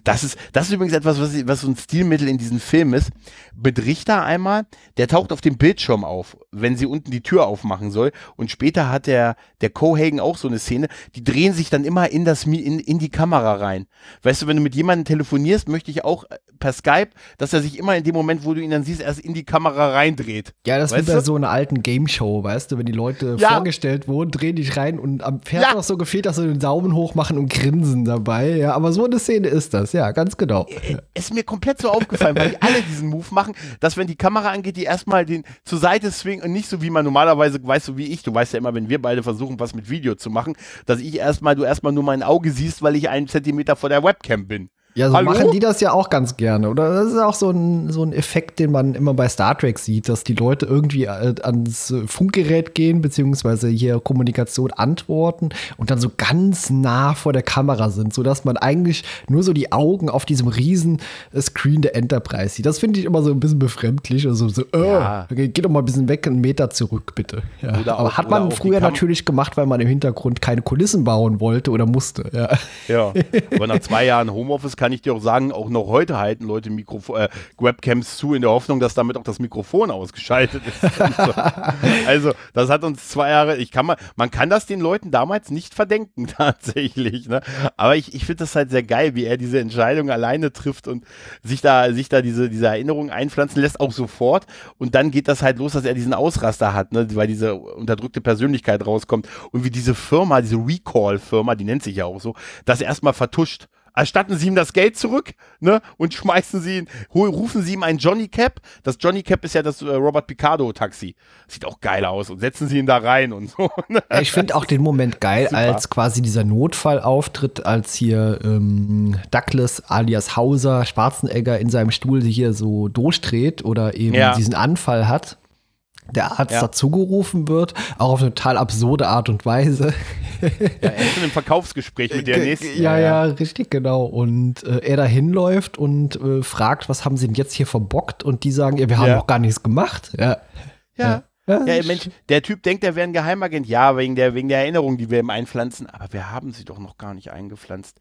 Speaker 2: Das ist, das ist übrigens etwas, was, was so ein Stilmittel in diesem Film ist. Mit Richter einmal, der taucht auf dem Bildschirm auf, wenn sie unten die Tür aufmachen soll. Und später hat der, der Cohagen auch so eine Szene, die drehen sich dann immer in, das, in, in die Kamera rein. Weißt du, wenn du mit jemandem telefonierst, möchte ich auch äh, per Skype, dass er sich immer in dem Moment, wo du ihn dann siehst, erst in die Kamera reindreht.
Speaker 1: Ja, das ist wie bei so einer alten Game-Show, weißt du, wenn die Leute
Speaker 2: Ja.
Speaker 1: vorgestellt wurden, drehen dich rein und am Pferd
Speaker 2: Ja.
Speaker 1: noch so gefehlt, dass sie den Daumen hoch machen und grinsen dabei. Ja, aber so eine Szene ist das, ja, ganz genau.
Speaker 2: ist mir komplett so aufgefallen, weil die alle diesen Move machen, dass wenn die Kamera angeht, die erstmal den zur Seite swingen und nicht so wie man normalerweise, weißt du, wie ich, du weißt ja immer, wenn wir beide versuchen, was mit Video zu machen, dass ich erstmal, du erstmal nur mein Auge siehst, weil ich einen Zentimeter vor der Webcam bin.
Speaker 1: Ja, so
Speaker 2: Hallo?
Speaker 1: machen die das ja auch ganz gerne. Oder das ist auch so ein, so ein Effekt, den man immer bei Star Trek sieht, dass die Leute irgendwie äh, ans Funkgerät gehen, beziehungsweise hier Kommunikation antworten und dann so ganz nah vor der Kamera sind, sodass man eigentlich nur so die Augen auf diesem riesen äh, Screen der Enterprise sieht. Das finde ich immer so ein bisschen befremdlich. Also so, äh,
Speaker 2: Ja.
Speaker 1: geh doch mal ein bisschen weg, einen Meter zurück, bitte. Ja.
Speaker 2: Oder
Speaker 1: Aber
Speaker 2: auch-
Speaker 1: hat man
Speaker 2: auch
Speaker 1: früher natürlich gemacht, weil man im Hintergrund keine Kulissen bauen wollte oder musste. Ja.
Speaker 2: Ja. Aber nach zwei Jahren Homeoffice kann ich dir auch sagen, auch noch heute halten Leute Mikrofon, äh, Webcams zu in der Hoffnung, dass damit auch das Mikrofon ausgeschaltet ist. Und so. Also, das hat uns zwei Jahre, ich kann mal, man kann das den Leuten damals nicht verdenken, tatsächlich. Ne? Aber ich, ich finde das halt sehr geil, wie er diese Entscheidung alleine trifft und sich da, sich da diese, diese Erinnerung einpflanzen lässt, auch sofort. Und dann geht das halt los, dass er diesen Ausraster hat, ne? weil diese unterdrückte Persönlichkeit rauskommt und wie diese Firma, diese Recall-Firma, die nennt sich ja auch so, das erstmal vertuscht. Erstatten Sie ihm das Geld zurück ne, und schmeißen Sie ihn, rufen Sie ihm ein Johnny Cap. Das Johnny Cap ist ja das äh, Robert Picardo Taxi. Sieht auch geil aus und setzen Sie ihn da rein und so. Ne?
Speaker 1: Ja, ich finde auch den Moment geil,
Speaker 2: Super.
Speaker 1: als quasi dieser Notfall auftritt, als hier ähm, Douglas alias Hauser Schwarzenegger in seinem Stuhl hier so durchdreht oder eben
Speaker 2: Ja.
Speaker 1: diesen Anfall hat. Der Arzt
Speaker 2: Ja.
Speaker 1: dazugerufen wird, auch auf eine total absurde Art und Weise.
Speaker 2: Ja, er ist schon im Verkaufsgespräch mit der
Speaker 1: Ge-
Speaker 2: nächsten.
Speaker 1: Ja, ja, richtig, genau. Und äh, er da hinläuft und äh, fragt, was haben sie denn jetzt hier verbockt? Und die sagen, ja, wir haben
Speaker 2: Ja.
Speaker 1: auch gar nichts gemacht. Ja.
Speaker 2: Ja.
Speaker 1: Ja,
Speaker 2: Ja, Mensch, der Typ denkt, er wäre ein Geheimagent. Ja, wegen der, wegen der Erinnerung, die wir ihm einpflanzen. Aber wir haben sie doch noch gar nicht eingepflanzt.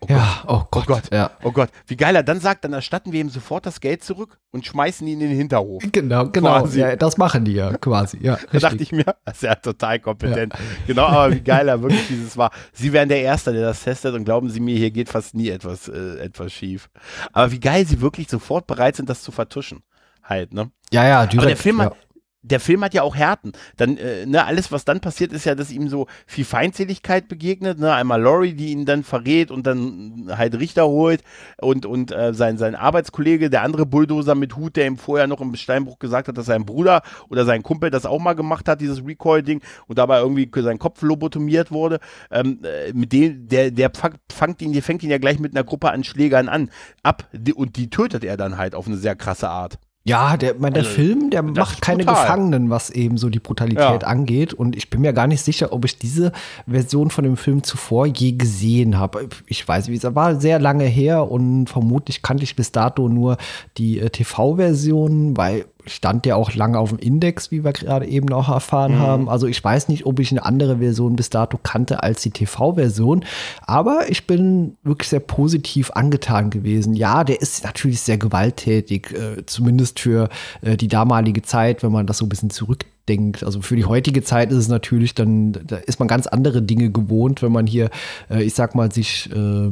Speaker 2: Oh
Speaker 1: ja, oh Gott.
Speaker 2: Gott.
Speaker 1: Ja.
Speaker 2: Oh Gott, wie geil er dann sagt, dann erstatten wir ihm sofort das Geld zurück und schmeißen ihn in den Hinterhof.
Speaker 1: Genau, genau. Ja, das machen die ja quasi. Ja,
Speaker 2: Da dachte ich mir, das ist ja total kompetent. Genau, aber wie geil er wirklich dieses war. Sie wären der Erste, der das testet und glauben Sie mir, hier geht fast nie etwas, äh, etwas schief. Aber wie geil sie wirklich sofort bereit sind, das zu vertuschen. Halt, ne?
Speaker 1: ja, ja, direkt,
Speaker 2: Aber der Film
Speaker 1: ja.
Speaker 2: Der Film hat ja auch Härten. Dann, äh, ne, alles, was dann passiert, ist ja, dass ihm so viel Feindseligkeit begegnet. Ne? Einmal Laurie, die ihn dann verrät und dann halt Richter holt und, und äh, sein, sein Arbeitskollege, der andere Bulldozer mit Hut, der ihm vorher noch im Steinbruch gesagt hat, dass sein Bruder oder sein Kumpel das auch mal gemacht hat, dieses Recoil-Ding, und dabei irgendwie sein Kopf lobotomiert wurde. Ähm, äh, mit dem, der, der fang- fangt ihn, der fängt ihn ja gleich mit einer Gruppe an Schlägern an, ab, und die tötet er dann halt auf eine sehr krasse Art.
Speaker 1: Ja, der, mein, der
Speaker 2: Also,
Speaker 1: Film, der macht keine
Speaker 2: brutal.
Speaker 1: Gefangenen, was eben so die Brutalität
Speaker 2: Ja.
Speaker 1: angeht. Und ich bin mir gar nicht sicher, ob ich diese Version von dem Film zuvor je gesehen habe. Ich weiß, wie es war sehr lange her und vermutlich kannte ich bis dato nur die äh, TV-Version, weil stand ja auch lange auf dem Index, wie wir gerade eben auch erfahren haben. Also ich weiß nicht, ob ich eine andere Version bis dato kannte als die TV-Version, aber ich bin wirklich sehr positiv angetan gewesen. Ja, der ist natürlich sehr gewalttätig, äh, zumindest für äh, die damalige Zeit, wenn man das so ein bisschen zurück denkt. Also für die heutige Zeit ist es natürlich dann, da ist man ganz andere Dinge gewohnt, wenn man hier, äh, ich sag mal, sich äh,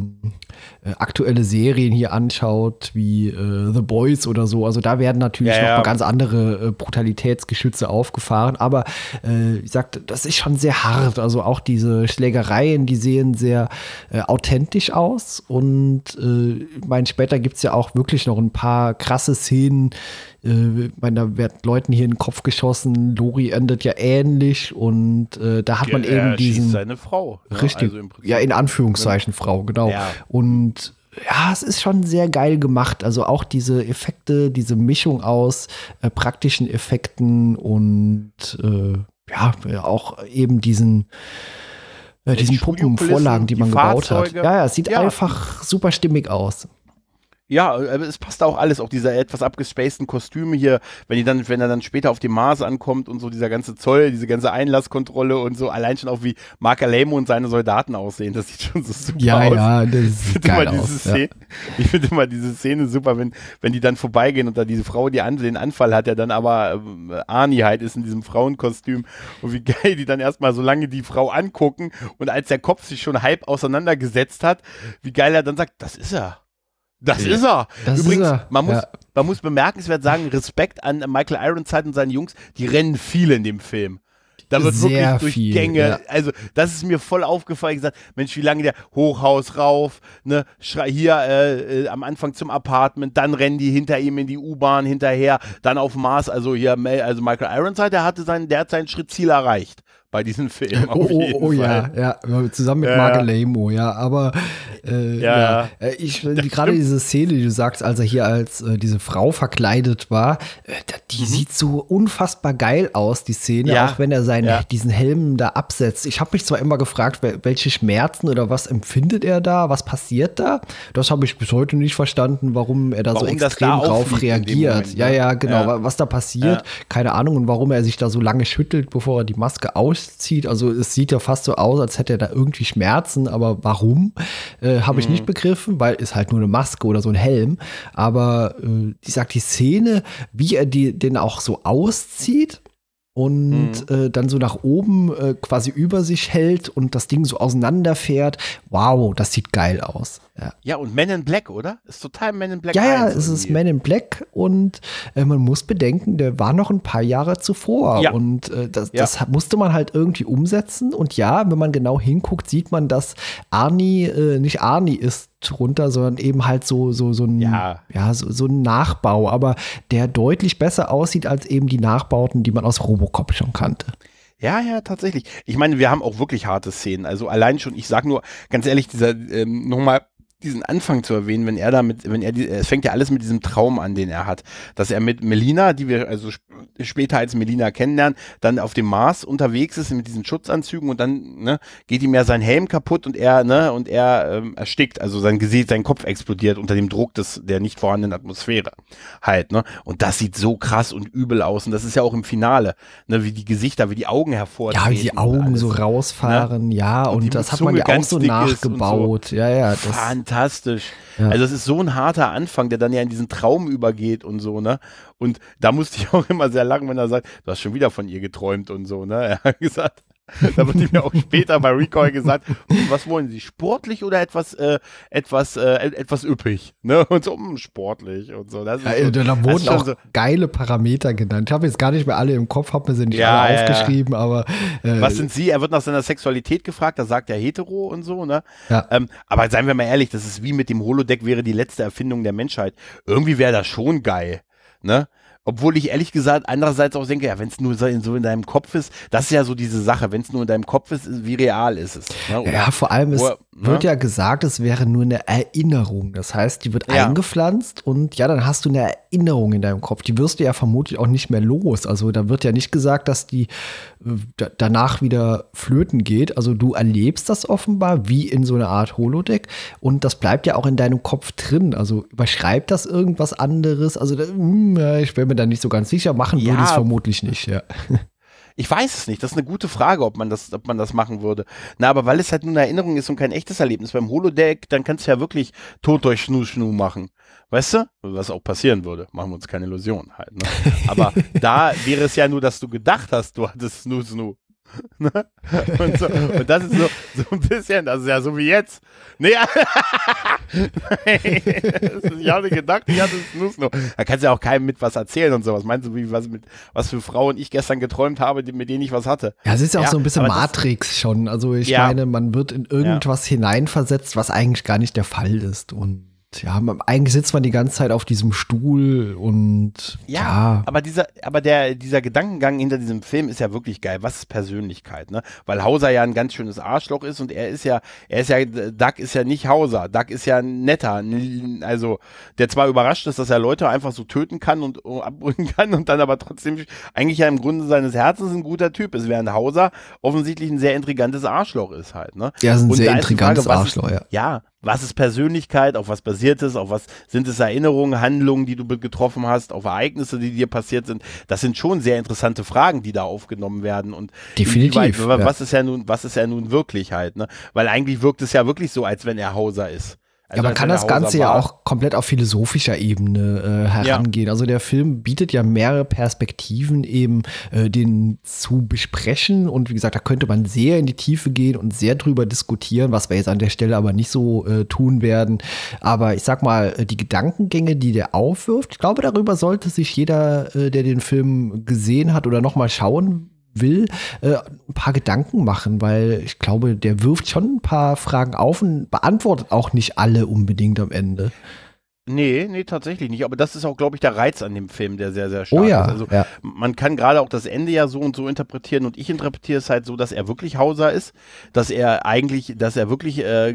Speaker 1: aktuelle Serien hier anschaut, wie äh, The Boys oder so. Also da werden natürlich ja, noch mal ganz andere äh, Brutalitätsgeschütze aufgefahren. Aber äh, ich sagte, das ist schon sehr hart. Also auch diese Schlägereien, die sehen sehr äh, authentisch aus. Und ich meine, später gibt es ja auch wirklich noch ein paar krasse Szenen, äh, meine, da wird Leuten hier in den Kopf geschossen. Lori endet ja ähnlich und äh, da hat man ja, eben diesen.
Speaker 2: seine Frau.
Speaker 1: Ja, ne? richtig. Also ja, in Anführungszeichen Frau, genau. Ja. Und ja, es ist schon sehr geil gemacht. Also auch diese Effekte, diese Mischung aus äh, praktischen Effekten und äh, ja, auch eben diesen äh, diesen Puppenvorlagen, die man die gebaut hat. Ja, ja, es sieht ja. einfach super stimmig aus.
Speaker 2: Ja, es passt auch alles, auch diese etwas abgespaceden Kostüme hier, wenn die dann, wenn er dann später auf dem Mars ankommt und so dieser ganze Zoll, diese ganze Einlasskontrolle und so, allein schon auch wie Mark Alemo und seine Soldaten aussehen, das sieht schon so super
Speaker 1: ja,
Speaker 2: aus.
Speaker 1: Ja, das ist geil
Speaker 2: aus,
Speaker 1: Szene,
Speaker 2: ja. Ich finde immer diese Szene super, wenn, wenn die dann vorbeigehen und da diese Frau die an, den Anfall hat, ja dann aber äh, Arnie halt ist in diesem Frauenkostüm und wie geil die dann erstmal so lange die Frau angucken und als der Kopf sich schon halb auseinandergesetzt hat, wie geil er dann sagt, das ist er. Das ja. ist er. Das Übrigens, ist er. Man, muss, ja. man muss bemerkenswert sagen, Respekt an Michael Ironside und seinen Jungs, die rennen viel in dem Film. Da wird Sehr wirklich durch viel, Gänge, ja. also das ist mir voll aufgefallen, gesagt, Mensch, wie lange der Hochhaus rauf, ne, hier äh, äh, am Anfang zum Apartment, dann rennen die hinter ihm in die U-Bahn hinterher, dann auf Mars, also hier, also Michael Ironside, der hatte sein, der hat Schrittziel erreicht bei diesem Film.
Speaker 1: oh, oh, oh ja, ja, zusammen mit ja. Margelemo, ja, aber äh, ja. ja. Äh, ich gerade diese Szene, die du sagst, als er hier als äh, diese Frau verkleidet war, äh, die mhm. sieht so unfassbar geil aus, die Szene, ja. auch wenn er seinen diesen Helm da absetzt. Ich habe mich zwar immer gefragt, welche Schmerzen oder was empfindet er da, was passiert da? Das habe ich bis heute nicht verstanden, warum er da warum so extrem da drauf reagiert. Moment, ja, ne? ja, genau, was da passiert, keine Ahnung und warum er sich da so lange schüttelt, bevor er die Maske aus zieht. Also es sieht ja fast so aus, als hätte er da irgendwie Schmerzen, aber warum, äh, habe ich mhm. nicht begriffen, weil ist halt nur eine Maske oder so ein Helm. Aber äh, ich sag, die Szene, wie er die, den auch so auszieht, und mhm. äh, dann so nach oben äh, quasi über sich hält und das Ding so auseinanderfährt. Wow, das sieht geil aus.
Speaker 2: Ja. ja, und Men in Black, oder? Ist total Men in Black.
Speaker 1: Ja, ja, es ist Men in Black und äh, man muss bedenken, der war noch ein paar Jahre zuvor ja. und äh, das, ja. das, musste man halt irgendwie umsetzen. Und ja, wenn man genau hinguckt, sieht man, dass Arnie äh, nicht Arnie ist drunter, sondern eben halt so, so, so ein, ja. ja so, so ein Nachbau, aber der deutlich besser aussieht als eben die Nachbauten, die man aus Robocop schon kannte.
Speaker 2: Ja, ja, tatsächlich. Ich meine, wir haben auch wirklich harte Szenen. Also allein schon, ich sag nur ganz ehrlich, dieser ähm, nochmal diesen Anfang zu erwähnen, wenn er damit, wenn er, die, es fängt ja alles mit diesem Traum an, den er hat, dass er mit Melina, die wir also sp später als Melina kennenlernen, dann auf dem Mars unterwegs ist mit diesen Schutzanzügen und dann ne, geht ihm ja sein Helm kaputt und er ne und er ähm, erstickt, also sein Gesicht, sein Kopf explodiert unter dem Druck des der nicht vorhandenen Atmosphäre halt ne und das sieht so krass und übel aus und das ist ja auch im Finale ne wie die Gesichter, wie die Augen hervortreten.
Speaker 1: Ja, wie die Augen so rausfahren, ne? ja und, und das hat man ja auch so nachgebaut, so. ja ja. Das
Speaker 2: fantastisch. Ja. Also es ist so ein harter Anfang, der dann ja in diesen Traum übergeht und so, ne? Und da musste ich auch immer sehr lachen, wenn er sagt, du hast schon wieder von ihr geträumt und so, ne? Er hat gesagt, da wird ihm ja auch später bei Recall gesagt, was wollen Sie, sportlich oder etwas, äh, etwas, äh, etwas üppig? Ne? Und so, mh, hm, sportlich und so. Das
Speaker 1: ja, so, da wurden auch so geile Parameter genannt. Ich habe jetzt gar nicht mehr alle im Kopf, habe mir sie nicht ja, alle ja, aufgeschrieben, aber.
Speaker 2: Äh, was sind Sie? Er wird nach seiner Sexualität gefragt, da sagt er hetero und so, ne? Ja. Ähm, aber seien wir mal ehrlich, das ist wie mit dem Holodeck wäre die letzte Erfindung der Menschheit. Irgendwie wäre das schon geil, ne? Obwohl ich ehrlich gesagt andererseits auch denke, ja, wenn es nur so in, so in deinem Kopf ist, das ist ja so diese Sache, wenn es nur in deinem Kopf ist, wie real ist es?
Speaker 1: Ne? ja, vor allem, es ne? wird ja gesagt, es wäre nur eine Erinnerung. Das heißt, die wird ja. eingepflanzt und ja, dann hast du eine Erinnerung in deinem Kopf. Die wirst du ja vermutlich auch nicht mehr los. Also da wird ja nicht gesagt, dass die äh, danach wieder flöten geht. Also du erlebst das offenbar wie in so einer Art Holodeck und das bleibt ja auch in deinem Kopf drin. Also überschreibt das irgendwas anderes? Also da, hm, ich bin mir da nicht so ganz sicher. Machen ja. würde es vermutlich nicht, ja.
Speaker 2: Ich weiß es nicht. Das ist eine gute Frage, ob man das, ob man das machen würde. Na, aber weil es halt nur eine Erinnerung ist und kein echtes Erlebnis. Beim Holodeck, dann kannst du ja wirklich tot durch Schnu Schnu machen. Weißt du? Was auch passieren würde. Machen wir uns keine Illusionen halt. Ne? Aber da wäre es ja nur, dass du gedacht hast, du hattest Snoo Snoo. Ne? Und, so, und, das ist so, so ein bisschen, das ist ja so wie jetzt. Nee, ich habe gedacht, ich hatte Snus nur. Da kannst du ja auch keinem mit was erzählen und sowas. Meinst du, wie was mit was für Frauen ich gestern geträumt habe, mit denen ich was hatte?
Speaker 1: Ja, es ist ja auch ja, so ein bisschen Matrix schon. Also ich ja. meine, man wird in irgendwas ja. hineinversetzt, was eigentlich gar nicht der Fall ist. Und ja, eigentlich sitzt man die ganze Zeit auf diesem Stuhl und
Speaker 2: ja, ja, aber dieser, aber der, dieser Gedankengang hinter diesem Film ist ja wirklich geil. Was ist Persönlichkeit, ne? Weil Hauser ja ein ganz schönes Arschloch ist und er ist ja, er ist ja, Duck ist ja nicht Hauser, Duck ist ja netter, also der zwar überrascht ist, dass er Leute einfach so töten kann und abbringen kann und dann aber trotzdem eigentlich ja im Grunde seines Herzens ein guter Typ ist, während Hauser offensichtlich ein sehr intrigantes Arschloch ist halt, ne?
Speaker 1: Ja, ist ein
Speaker 2: und
Speaker 1: sehr intrigantes Frage, Arschloch,
Speaker 2: ist, ja. Ja, was ist Persönlichkeit, auf was basiert es, auf was sind es Erinnerungen, Handlungen, die du getroffen hast, auf Ereignisse, die dir passiert sind. Das sind schon sehr interessante Fragen, die da aufgenommen werden und
Speaker 1: definitiv.
Speaker 2: Was ja. ist ja nun, was ist ja nun Wirklichkeit, ne? Weil eigentlich wirkt es ja wirklich so, als wenn er Hauser ist.
Speaker 1: Also ja, man kann das Ganze ja auch komplett auf philosophischer Ebene äh, herangehen. Ja. Also der Film bietet ja mehrere Perspektiven eben, äh, den zu besprechen. Und wie gesagt, da könnte man sehr in die Tiefe gehen und sehr drüber diskutieren, was wir jetzt an der Stelle aber nicht so äh, tun werden. Aber ich sag mal, äh, die Gedankengänge, die der aufwirft, ich glaube, darüber sollte sich jeder, äh, der den Film gesehen hat oder nochmal schauen will, äh, ein paar Gedanken machen, weil ich glaube, der wirft schon ein paar Fragen auf und beantwortet auch nicht alle unbedingt am Ende.
Speaker 2: Nee, nee, tatsächlich nicht. Aber das ist auch, glaube ich, der Reiz an dem Film, der sehr, sehr stark
Speaker 1: oh ja,
Speaker 2: ist. Also
Speaker 1: ja.
Speaker 2: man kann gerade auch das Ende ja so und so interpretieren und ich interpretiere es halt so, dass er wirklich Hauser ist, dass er eigentlich, dass er wirklich, äh,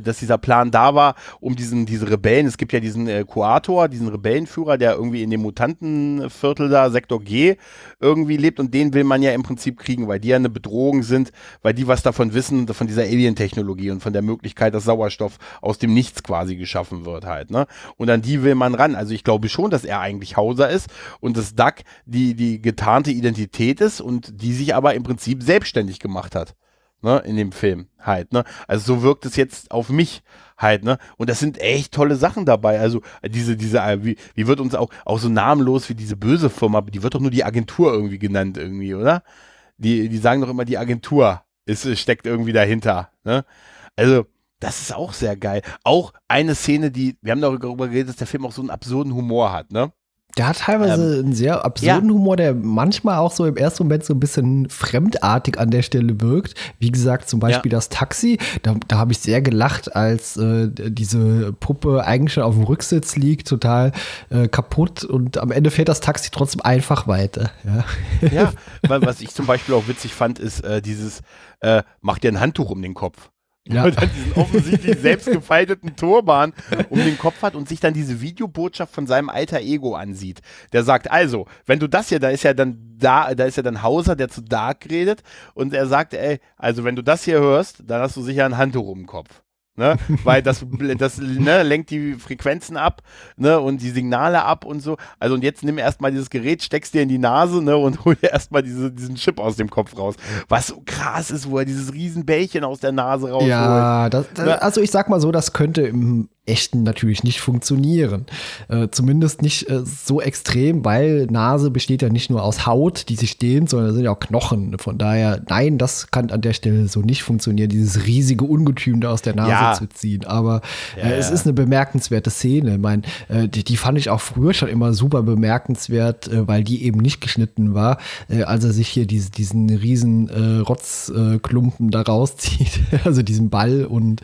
Speaker 2: dass dieser Plan da war, um diesen, diese Rebellen, es gibt ja diesen äh, Koator, diesen Rebellenführer, der irgendwie in dem Mutantenviertel da, Sektor G, irgendwie lebt und den will man ja im Prinzip kriegen, weil die ja eine Bedrohung sind, weil die was davon wissen, von dieser Alien-Technologie und von der Möglichkeit, dass Sauerstoff aus dem Nichts quasi geschaffen wird halt, ne? Und an die will man ran. Also ich glaube schon, dass er eigentlich Hauser ist und dass Duck die, die getarnte Identität ist und die sich aber im Prinzip selbstständig gemacht hat. Ne, in dem Film halt, ne? Also so wirkt es jetzt auf mich halt, ne? Und das sind echt tolle Sachen dabei. Also diese, diese, äh, wie, wie wird uns auch, auch so namenlos wie diese böse Firma, die wird doch nur die Agentur irgendwie genannt irgendwie, oder? Die, die sagen doch immer, die Agentur ist, steckt irgendwie dahinter, ne? Also, das ist auch sehr geil. Auch eine Szene, die, wir haben darüber geredet, dass der Film auch so einen absurden Humor hat, ne?
Speaker 1: Der hat teilweise ähm, einen sehr absurden ja. Humor, der manchmal auch so im ersten Moment so ein bisschen fremdartig an der Stelle wirkt. Wie gesagt, zum Beispiel ja. das Taxi. Da, da habe ich sehr gelacht, als äh, diese Puppe eigentlich schon auf dem Rücksitz liegt, total äh, kaputt und am Ende fährt das Taxi trotzdem einfach weiter.
Speaker 2: Ja, ja was ich zum Beispiel auch witzig fand, ist äh, dieses, äh, mach dir ein Handtuch um den Kopf ja. und dann diesen offensichtlich selbstgefalteten Turban um den Kopf hat und sich dann diese Videobotschaft von seinem alter Ego ansieht. Der sagt, also, wenn du das hier, da ist ja dann da, da ist ja dann Hauser, der zu Dark redet und er sagt, ey, also wenn du das hier hörst, dann hast du sicher ein Handtuch um den Kopf. Ne? Weil das, das ne, lenkt die Frequenzen ab ne, und die Signale ab und so. Also und jetzt nimm erstmal dieses Gerät, steckst dir in die Nase ne, und hol dir erstmal diese, diesen Chip aus dem Kopf raus. Was so krass ist, wo er dieses Riesenbällchen aus der Nase rausholt.
Speaker 1: Ja, das, das, ne? also ich sag mal so, das könnte im echten natürlich nicht funktionieren. Äh, zumindest nicht äh, so extrem, weil Nase besteht ja nicht nur aus Haut, die sich dehnt, sondern da sind ja auch Knochen. Von daher, nein, das kann an der Stelle so nicht funktionieren, dieses riesige Ungetüm da aus der Nase ja. zu ziehen. Aber äh, ja, es ist eine bemerkenswerte Szene. Ich meine, äh, die, die, fand ich auch früher schon immer super bemerkenswert, äh, weil die eben nicht geschnitten war, äh, als er sich hier diese, diesen riesen Rotzklumpen da rauszieht, also diesen Ball und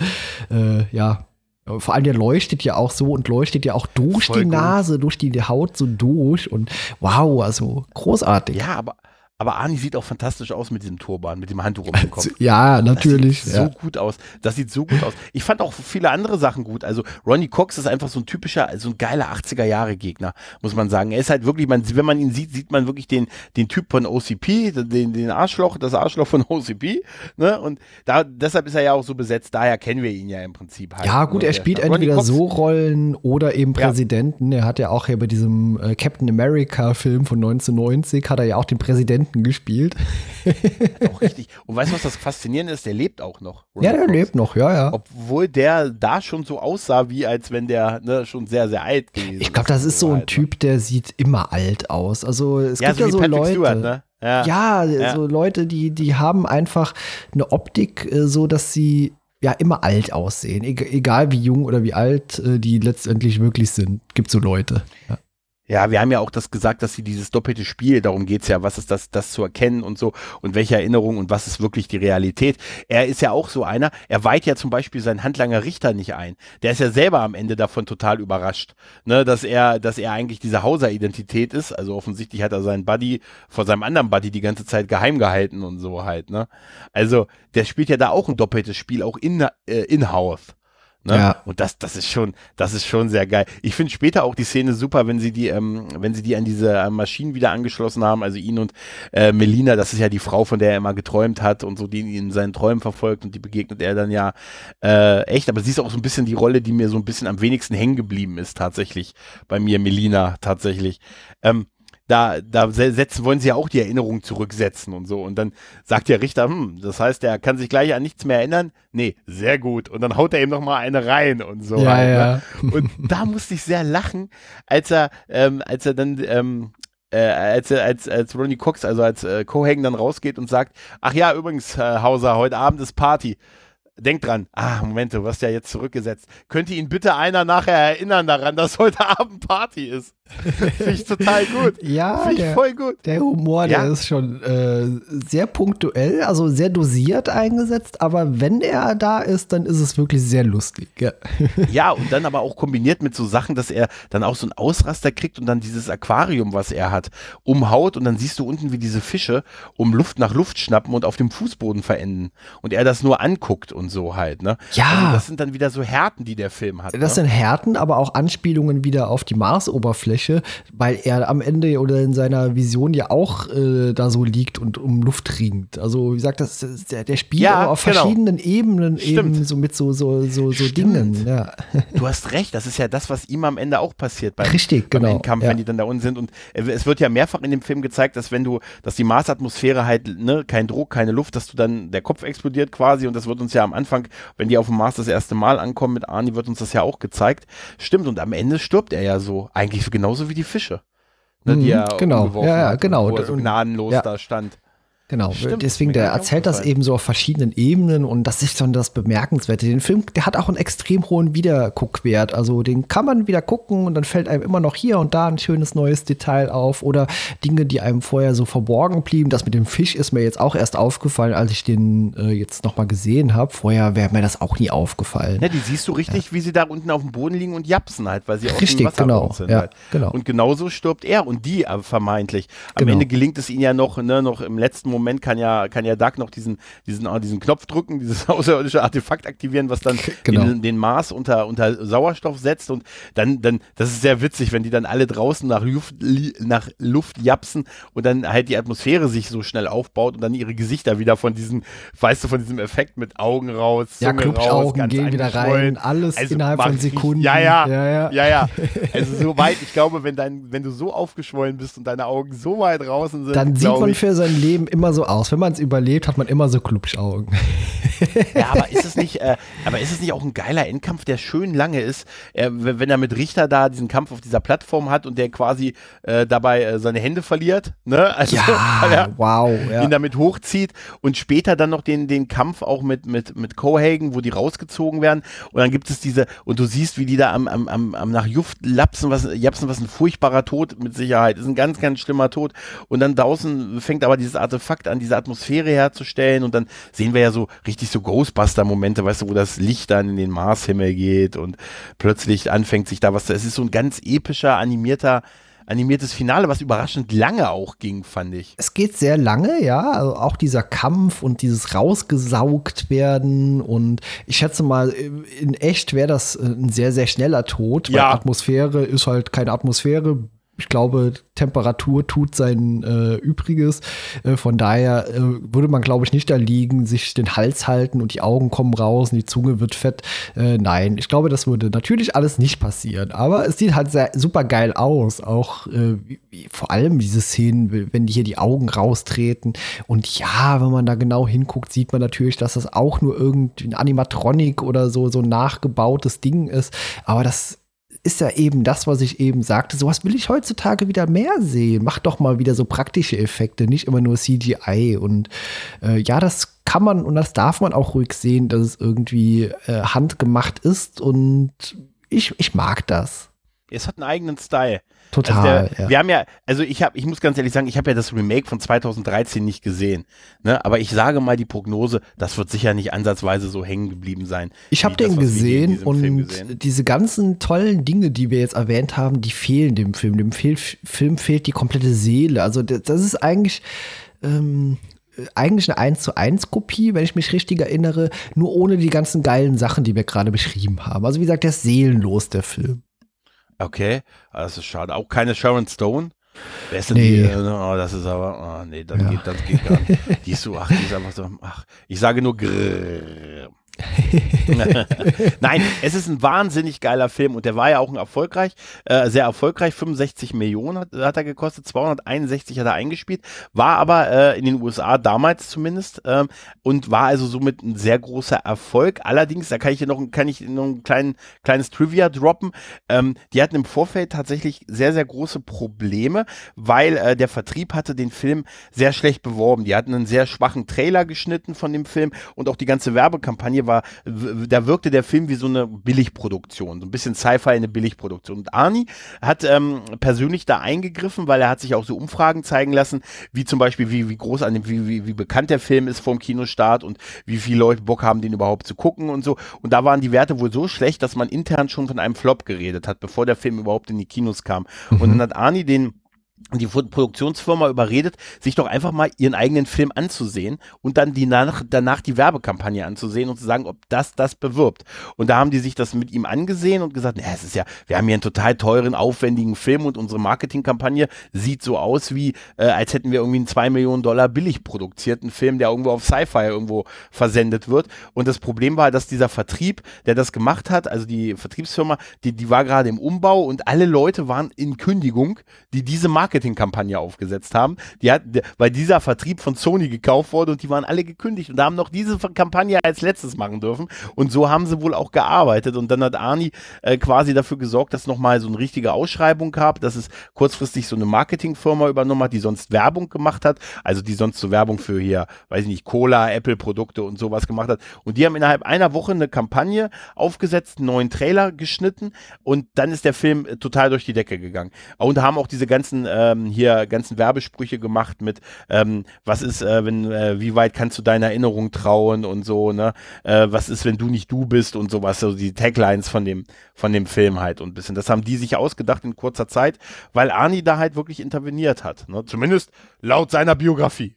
Speaker 1: ja, vor allem der leuchtet ja auch so und leuchtet ja auch durch Voll die gut. Nase, durch die Haut so durch und wow, also großartig.
Speaker 2: Ja, aber aber Arnie sieht auch fantastisch aus mit diesem Turban, mit dem Handtuch um den Kopf.
Speaker 1: ja, natürlich.
Speaker 2: Das sieht ja. so gut aus. Das sieht so gut aus. Ich fand auch viele andere Sachen gut. Also Ronnie Cox ist einfach so ein typischer, so ein geiler 80er Jahre Gegner, muss man sagen. Er ist halt wirklich, man, wenn man ihn sieht, sieht man wirklich den, den Typ von OCP, den, den Arschloch, das Arschloch von OCP. Ne? Und da, deshalb ist er ja auch so besetzt. Daher kennen wir ihn ja im Prinzip
Speaker 1: halt. Ja, gut, ne? er spielt entweder so Rollen oder eben Präsidenten. Ja. Er hat ja auch hier bei diesem äh, Captain America Film von 1990 hat er ja auch den Präsidenten Präsidenten gespielt.
Speaker 2: auch richtig. Und weißt du, was das Faszinierende ist? Der lebt auch noch.
Speaker 1: Ronny ja, der Cox. lebt noch, ja, ja.
Speaker 2: Obwohl der da schon so aussah, wie als wenn der ne, schon sehr, sehr alt gewesen
Speaker 1: Ich glaube, das ist so ein alt, Typ, der sieht immer alt aus. Also es ja, gibt so ja so Patrick Leute. Stewart, ne? Ja, ja, ja, so Leute, die, die haben einfach eine Optik, äh, so dass sie ja immer alt aussehen. egal wie jung oder wie alt äh, die letztendlich wirklich sind. Gibt so Leute. Ja.
Speaker 2: Ja, wir haben ja auch das gesagt, dass sie dieses doppelte Spiel, darum geht's ja, was ist das, das zu erkennen und so und welche Erinnerung und was ist wirklich die Realität. Er ist ja auch so einer, er weiht ja zum Beispiel seinen Handlanger Richter nicht ein. Der ist ja selber am Ende davon total überrascht, ne, dass er, dass er eigentlich diese Hauser-Identität ist. Also offensichtlich hat er seinen Buddy vor seinem anderen Buddy die ganze Zeit geheim gehalten und so halt, ne. Also, der spielt ja da auch ein doppeltes Spiel, auch in, äh, in-house. Ne? Ja. Und das, das ist schon, das ist schon sehr geil. Ich finde später auch die Szene super, wenn sie die, ähm, wenn sie die an diese äh, Maschinen wieder angeschlossen haben, also ihn und äh, Melina, das ist ja die Frau, von der er immer geträumt hat und so, die ihn in seinen Träumen verfolgt und die begegnet er dann ja äh, echt. Aber sie ist auch so ein bisschen die Rolle, die mir so ein bisschen am wenigsten hängen geblieben ist, tatsächlich. Bei mir, Melina, tatsächlich. Ähm, da, da setzen, wollen sie ja auch die Erinnerung zurücksetzen und so. Und dann sagt der Richter, hm, das heißt, er kann sich gleich an nichts mehr erinnern. Nee, sehr gut. Und dann haut er ihm noch mal eine rein und so.
Speaker 1: Ja, halt, ja.
Speaker 2: Ne? Und da musste ich sehr lachen, als er, ähm, als er dann, ähm, äh, als, als, als Ronnie Cox, also als äh, Cohagen dann rausgeht und sagt, ach ja, übrigens, äh, Hauser, heute Abend ist Party denk dran, ah, Moment, du wirst ja jetzt zurückgesetzt. Könnte ihn bitte einer nachher erinnern daran, dass heute Abend Party ist? Finde ich total gut.
Speaker 1: Ja, Finde ich voll gut. Der Humor, ja. der ist schon äh, sehr punktuell, also sehr dosiert eingesetzt, aber wenn er da ist, dann ist es wirklich sehr lustig. Ja,
Speaker 2: ja und dann aber auch kombiniert mit so Sachen, dass er dann auch so einen Ausraster kriegt und dann dieses Aquarium, was er hat, umhaut und dann siehst du unten, wie diese Fische um Luft nach Luft schnappen und auf dem Fußboden verenden. Und er das nur anguckt und so halt, ne?
Speaker 1: Ja. Also
Speaker 2: das sind dann wieder so Härten, die der Film hat.
Speaker 1: Das
Speaker 2: ne?
Speaker 1: sind Härten, aber auch Anspielungen wieder auf die Marsoberfläche Oberfläche, weil er am Ende oder in seiner Vision ja auch äh, da so liegt und um Luft ringt. Also wie gesagt, das, der, der spielt ja, auf genau. verschiedenen Ebenen Stimmt. eben so mit so, so, so, so Dingen. Ja.
Speaker 2: Du hast recht, das ist ja das, was ihm am Ende auch passiert
Speaker 1: beim, Richtig, beim genau.
Speaker 2: Endkampf, ja. wenn die dann da unten sind. Und es wird ja mehrfach in dem Film gezeigt, dass wenn du, dass die Marsatmosphäre halt, ne, kein Druck, keine Luft, dass du dann der Kopf explodiert quasi und das wird uns ja am Anfang, wenn die auf dem Mars das erste Mal ankommen mit Arnie, wird uns das ja auch gezeigt. Stimmt, und am Ende stirbt er ja so. Eigentlich genau genauso wie die Fische.
Speaker 1: Ne, die mhm, er genau, ja, ja, genau.
Speaker 2: Wo er so gnadenlos ja. da stand.
Speaker 1: Genau, Stimmt, deswegen, der erzählt das eben so auf verschiedenen Ebenen und das ist dann das Bemerkenswerte. Den Film, der hat auch einen extrem hohen Wiederguckwert. Also den kann man wieder gucken und dann fällt einem immer noch hier und da ein schönes neues Detail auf oder Dinge, die einem vorher so verborgen blieben. Das mit dem Fisch ist mir jetzt auch erst aufgefallen, als ich den äh, jetzt nochmal gesehen habe. Vorher wäre mir das auch nie aufgefallen.
Speaker 2: Ja, die siehst du richtig, ja. wie sie da unten auf dem Boden liegen und japsen halt, weil sie
Speaker 1: auch richtig, Wasser genau, sind. Ja,
Speaker 2: halt. genau. Und genauso stirbt er und die äh, vermeintlich. Am genau. Ende gelingt es ihnen ja noch, ne, noch im letzten Moment kann ja, kann ja Doug noch diesen, diesen, oh, diesen Knopf drücken, dieses außerirdische Artefakt aktivieren, was dann genau. den, den Mars unter, unter Sauerstoff setzt und dann, dann, das ist sehr witzig, wenn die dann alle draußen nach Luft, nach Luft japsen und dann halt die Atmosphäre sich so schnell aufbaut und dann ihre Gesichter wieder von diesem, weißt du, von diesem Effekt mit Augen raus,
Speaker 1: Zunge ja, Klubschaugen gehen wieder rein, alles also innerhalb von Sekunden.
Speaker 2: Ja, ja, ja, ja, ja, ja. Also so weit, ich glaube, wenn dein, wenn du so aufgeschwollen bist und deine Augen so weit draußen sind,
Speaker 1: dann sieht man ich, für sein Leben immer so aus. Wenn man es überlebt, hat man immer so Klubschaugen.
Speaker 2: ja, aber ist es nicht, äh, aber ist es nicht auch ein geiler Endkampf, der schön lange ist, äh, wenn er mit Richter da diesen Kampf auf dieser Plattform hat und der quasi äh, dabei äh, seine Hände verliert, ne?
Speaker 1: Also, ja, wow,
Speaker 2: ja. ihn damit hochzieht und später dann noch den, den Kampf auch mit, mit, mit Cohagen, wo die rausgezogen werden und dann gibt es diese, und du siehst, wie die da am, am, am, am nach Juft lapsen, was, japsen, was ein furchtbarer Tod mit Sicherheit, ist ein ganz, ganz schlimmer Tod und dann draußen fängt aber dieses Artefakt an, diese Atmosphäre herzustellen und dann sehen wir ja so richtig so Ghostbuster-Momente, weißt du, wo das Licht dann in den Marshimmel geht und plötzlich anfängt sich da was zu. Es ist so ein ganz epischer, animierter animiertes Finale, was überraschend lange auch ging, fand ich.
Speaker 1: Es geht sehr lange, ja. Also auch dieser Kampf und dieses rausgesaugt werden und ich schätze mal, in echt wäre das ein sehr, sehr schneller Tod, weil
Speaker 2: ja.
Speaker 1: Atmosphäre ist halt keine Atmosphäre, ich glaube, Temperatur tut sein äh, Übriges. Äh, von daher äh, würde man, glaube ich, nicht da liegen, sich den Hals halten und die Augen kommen raus und die Zunge wird fett. Äh, nein, ich glaube, das würde natürlich alles nicht passieren. Aber es sieht halt sehr, super geil aus. Auch äh, wie, wie, vor allem diese Szenen, wenn die hier die Augen raustreten. Und ja, wenn man da genau hinguckt, sieht man natürlich, dass das auch nur irgendwie ein Animatronic oder so, so ein nachgebautes Ding ist. Aber das ist ja eben das, was ich eben sagte. Sowas will ich heutzutage wieder mehr sehen. Mach doch mal wieder so praktische Effekte, nicht immer nur CGI. Und äh, ja, das kann man und das darf man auch ruhig sehen, dass es irgendwie äh, handgemacht ist. Und ich, ich mag das.
Speaker 2: Es hat einen eigenen Style.
Speaker 1: Total.
Speaker 2: Also der, ja. Wir haben ja, also ich habe, ich muss ganz ehrlich sagen, ich habe ja das Remake von 2013 nicht gesehen. Ne? Aber ich sage mal die Prognose, das wird sicher nicht ansatzweise so hängen geblieben sein.
Speaker 1: Ich habe den gesehen und gesehen. diese ganzen tollen Dinge, die wir jetzt erwähnt haben, die fehlen dem Film. Dem Fehl Film fehlt die komplette Seele. Also das ist eigentlich. Ähm, eigentlich eine 1 zu 1 Kopie, wenn ich mich richtig erinnere, nur ohne die ganzen geilen Sachen, die wir gerade beschrieben haben. Also wie gesagt, der ist seelenlos, der Film.
Speaker 2: Okay, das ist schade. Auch keine Sharon Stone. Wer ist denn nee. die? Äh, oh, das ist aber, oh, nee, das ja. geht, das geht gar nicht. Die ist so, ach, die ist einfach so, ach, ich sage nur grrr. Nein, es ist ein wahnsinnig geiler Film und der war ja auch ein erfolgreich, äh, sehr erfolgreich. 65 Millionen hat, hat, er gekostet, 261 hat er eingespielt, war aber äh, in den USA damals zumindest ähm, und war also somit ein sehr großer Erfolg. Allerdings, da kann ich hier noch, kann ich noch ein klein, kleines Trivia droppen. Ähm, die hatten im Vorfeld tatsächlich sehr, sehr große Probleme, weil äh, der Vertrieb hatte den Film sehr schlecht beworben. Die hatten einen sehr schwachen Trailer geschnitten von dem Film und auch die ganze Werbekampagne war, da wirkte der Film wie so eine Billigproduktion, so ein bisschen Sci-Fi eine Billigproduktion. Und Arnie hat ähm, persönlich da eingegriffen, weil er hat sich auch so Umfragen zeigen lassen, wie zum Beispiel, wie, wie groß an dem, wie, wie, wie bekannt der Film ist vom Kinostart und wie viele Leute Bock haben, den überhaupt zu gucken und so. Und da waren die Werte wohl so schlecht, dass man intern schon von einem Flop geredet hat, bevor der Film überhaupt in die Kinos kam. Mhm. Und dann hat Arnie den die Produktionsfirma überredet, sich doch einfach mal ihren eigenen Film anzusehen und dann die nach, danach die Werbekampagne anzusehen und zu sagen, ob das das bewirbt. Und da haben die sich das mit ihm angesehen und gesagt, na, es ist ja, wir haben hier einen total teuren, aufwendigen Film und unsere Marketingkampagne sieht so aus wie, äh, als hätten wir irgendwie einen 2 Millionen Dollar billig produzierten Film, der irgendwo auf Sci-Fi irgendwo versendet wird. Und das Problem war, dass dieser Vertrieb, der das gemacht hat, also die Vertriebsfirma, die, die war gerade im Umbau und alle Leute waren in Kündigung, die diese Marketing Marketingkampagne aufgesetzt haben. Die hat, weil dieser Vertrieb von Sony gekauft wurde und die waren alle gekündigt und haben noch diese Kampagne als letztes machen dürfen. Und so haben sie wohl auch gearbeitet. Und dann hat Arnie äh, quasi dafür gesorgt, dass nochmal so eine richtige Ausschreibung gab, dass es kurzfristig so eine Marketingfirma übernommen hat, die sonst Werbung gemacht hat. Also die sonst so Werbung für hier, weiß ich nicht, Cola, Apple-Produkte und sowas gemacht hat. Und die haben innerhalb einer Woche eine Kampagne aufgesetzt, einen neuen Trailer geschnitten und dann ist der Film äh, total durch die Decke gegangen. Und haben auch diese ganzen äh, ähm, hier ganzen Werbesprüche gemacht mit, ähm, was ist, äh, wenn, äh, wie weit kannst du deiner Erinnerung trauen und so, ne? Äh, was ist, wenn du nicht du bist und sowas, so die Taglines von dem, von dem Film halt und ein bisschen. Das haben die sich ausgedacht in kurzer Zeit, weil Arnie da halt wirklich interveniert hat, ne? Zumindest laut seiner Biografie.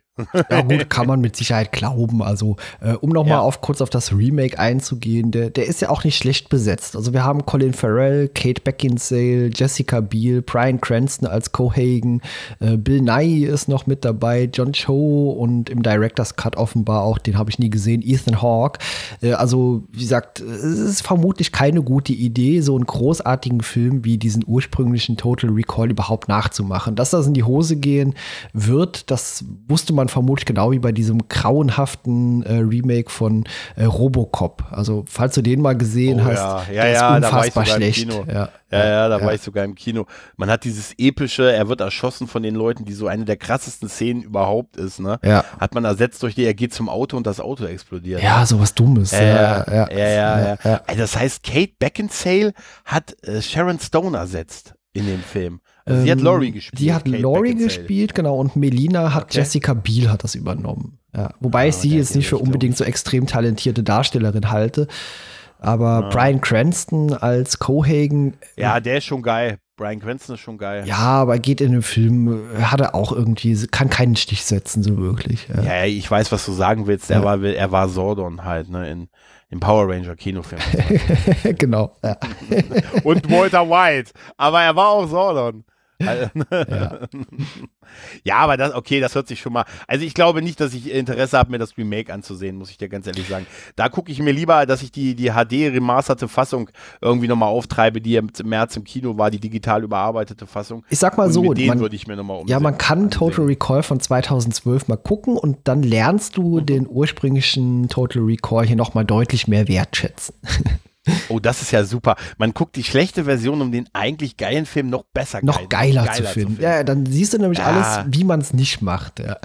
Speaker 1: Ja gut, kann man mit Sicherheit glauben. Also äh, um nochmal ja. auf, kurz auf das Remake einzugehen, der, der ist ja auch nicht schlecht besetzt. Also wir haben Colin Farrell, Kate Beckinsale, Jessica Biel, Brian Cranston als Cohagen, äh, Bill Nye ist noch mit dabei, John Cho und im Director's Cut offenbar auch, den habe ich nie gesehen, Ethan Hawke. Äh, also wie gesagt, es ist vermutlich keine gute Idee, so einen großartigen Film wie diesen ursprünglichen Total Recall überhaupt nachzumachen. Dass das in die Hose gehen wird, das wusste man man vermutlich genau wie bei diesem grauenhaften äh, Remake von äh, Robocop. Also, falls du den mal gesehen
Speaker 2: oh,
Speaker 1: hast,
Speaker 2: ja, ja, der ja, ist unfassbar schlecht.
Speaker 1: Ja,
Speaker 2: ja, ja, da war ich sogar im Kino. Man hat dieses epische, er wird erschossen von den Leuten, die so eine der krassesten Szenen überhaupt ist, ne?
Speaker 1: Ja.
Speaker 2: Hat man ersetzt durch die, er geht zum Auto und das Auto explodiert.
Speaker 1: Ja, sowas Dummes.
Speaker 2: Ja, ja, ja. ja, ja, also Das heißt, Kate Beckinsale hat äh, Sharon Stone ersetzt in dem Film. Also sie hat ähm, Laurie gespielt.
Speaker 1: Die hat Kate Laurie gespielt, genau, und Melina hat okay. Jessica Biel hat das übernommen. Ja, wobei ah, ich sie jetzt nicht für unbedingt so extrem talentierte Darstellerin halte. Aber ah. Brian Cranston als Cohagen.
Speaker 2: Ja, der ist schon geil. Brian Cranston ist schon geil.
Speaker 1: Ja, aber geht in dem Film, hat er auch irgendwie, kann keinen Stich setzen, so wirklich.
Speaker 2: Ja, ja ich weiß, was du sagen willst. Er, ja. war, er war Sordon halt, ne, in, im Power Ranger Kinofilm.
Speaker 1: genau. Ja.
Speaker 2: Und Walter White. Aber er war auch Sordon. Ja. ja, aber das, okay, das hört sich schon mal. Also ich glaube nicht, dass ich Interesse habe, mir das Remake anzusehen, muss ich dir ganz ehrlich sagen. Da gucke ich mir lieber, dass ich die, die HD-remasterte Fassung irgendwie nochmal auftreibe, die im März im Kino war, die digital überarbeitete Fassung.
Speaker 1: Ich sag mal
Speaker 2: Und
Speaker 1: so,
Speaker 2: mit den
Speaker 1: man,
Speaker 2: würde ich mir nochmal
Speaker 1: ja, man kann
Speaker 2: ansehen.
Speaker 1: Total Recall von 2012 mal gucken und dann lernst du
Speaker 2: Mhm.
Speaker 1: den ursprünglichen Total Recall hier nochmal deutlich mehr wertschätzen.
Speaker 2: Oh, das ist ja super. Man guckt die schlechte Version, um den eigentlich geilen Film noch besser
Speaker 1: noch
Speaker 2: geil-
Speaker 1: geiler, zu finden. Ja, dann siehst du nämlich
Speaker 2: Ja.
Speaker 1: alles, wie man es nicht macht. Ja.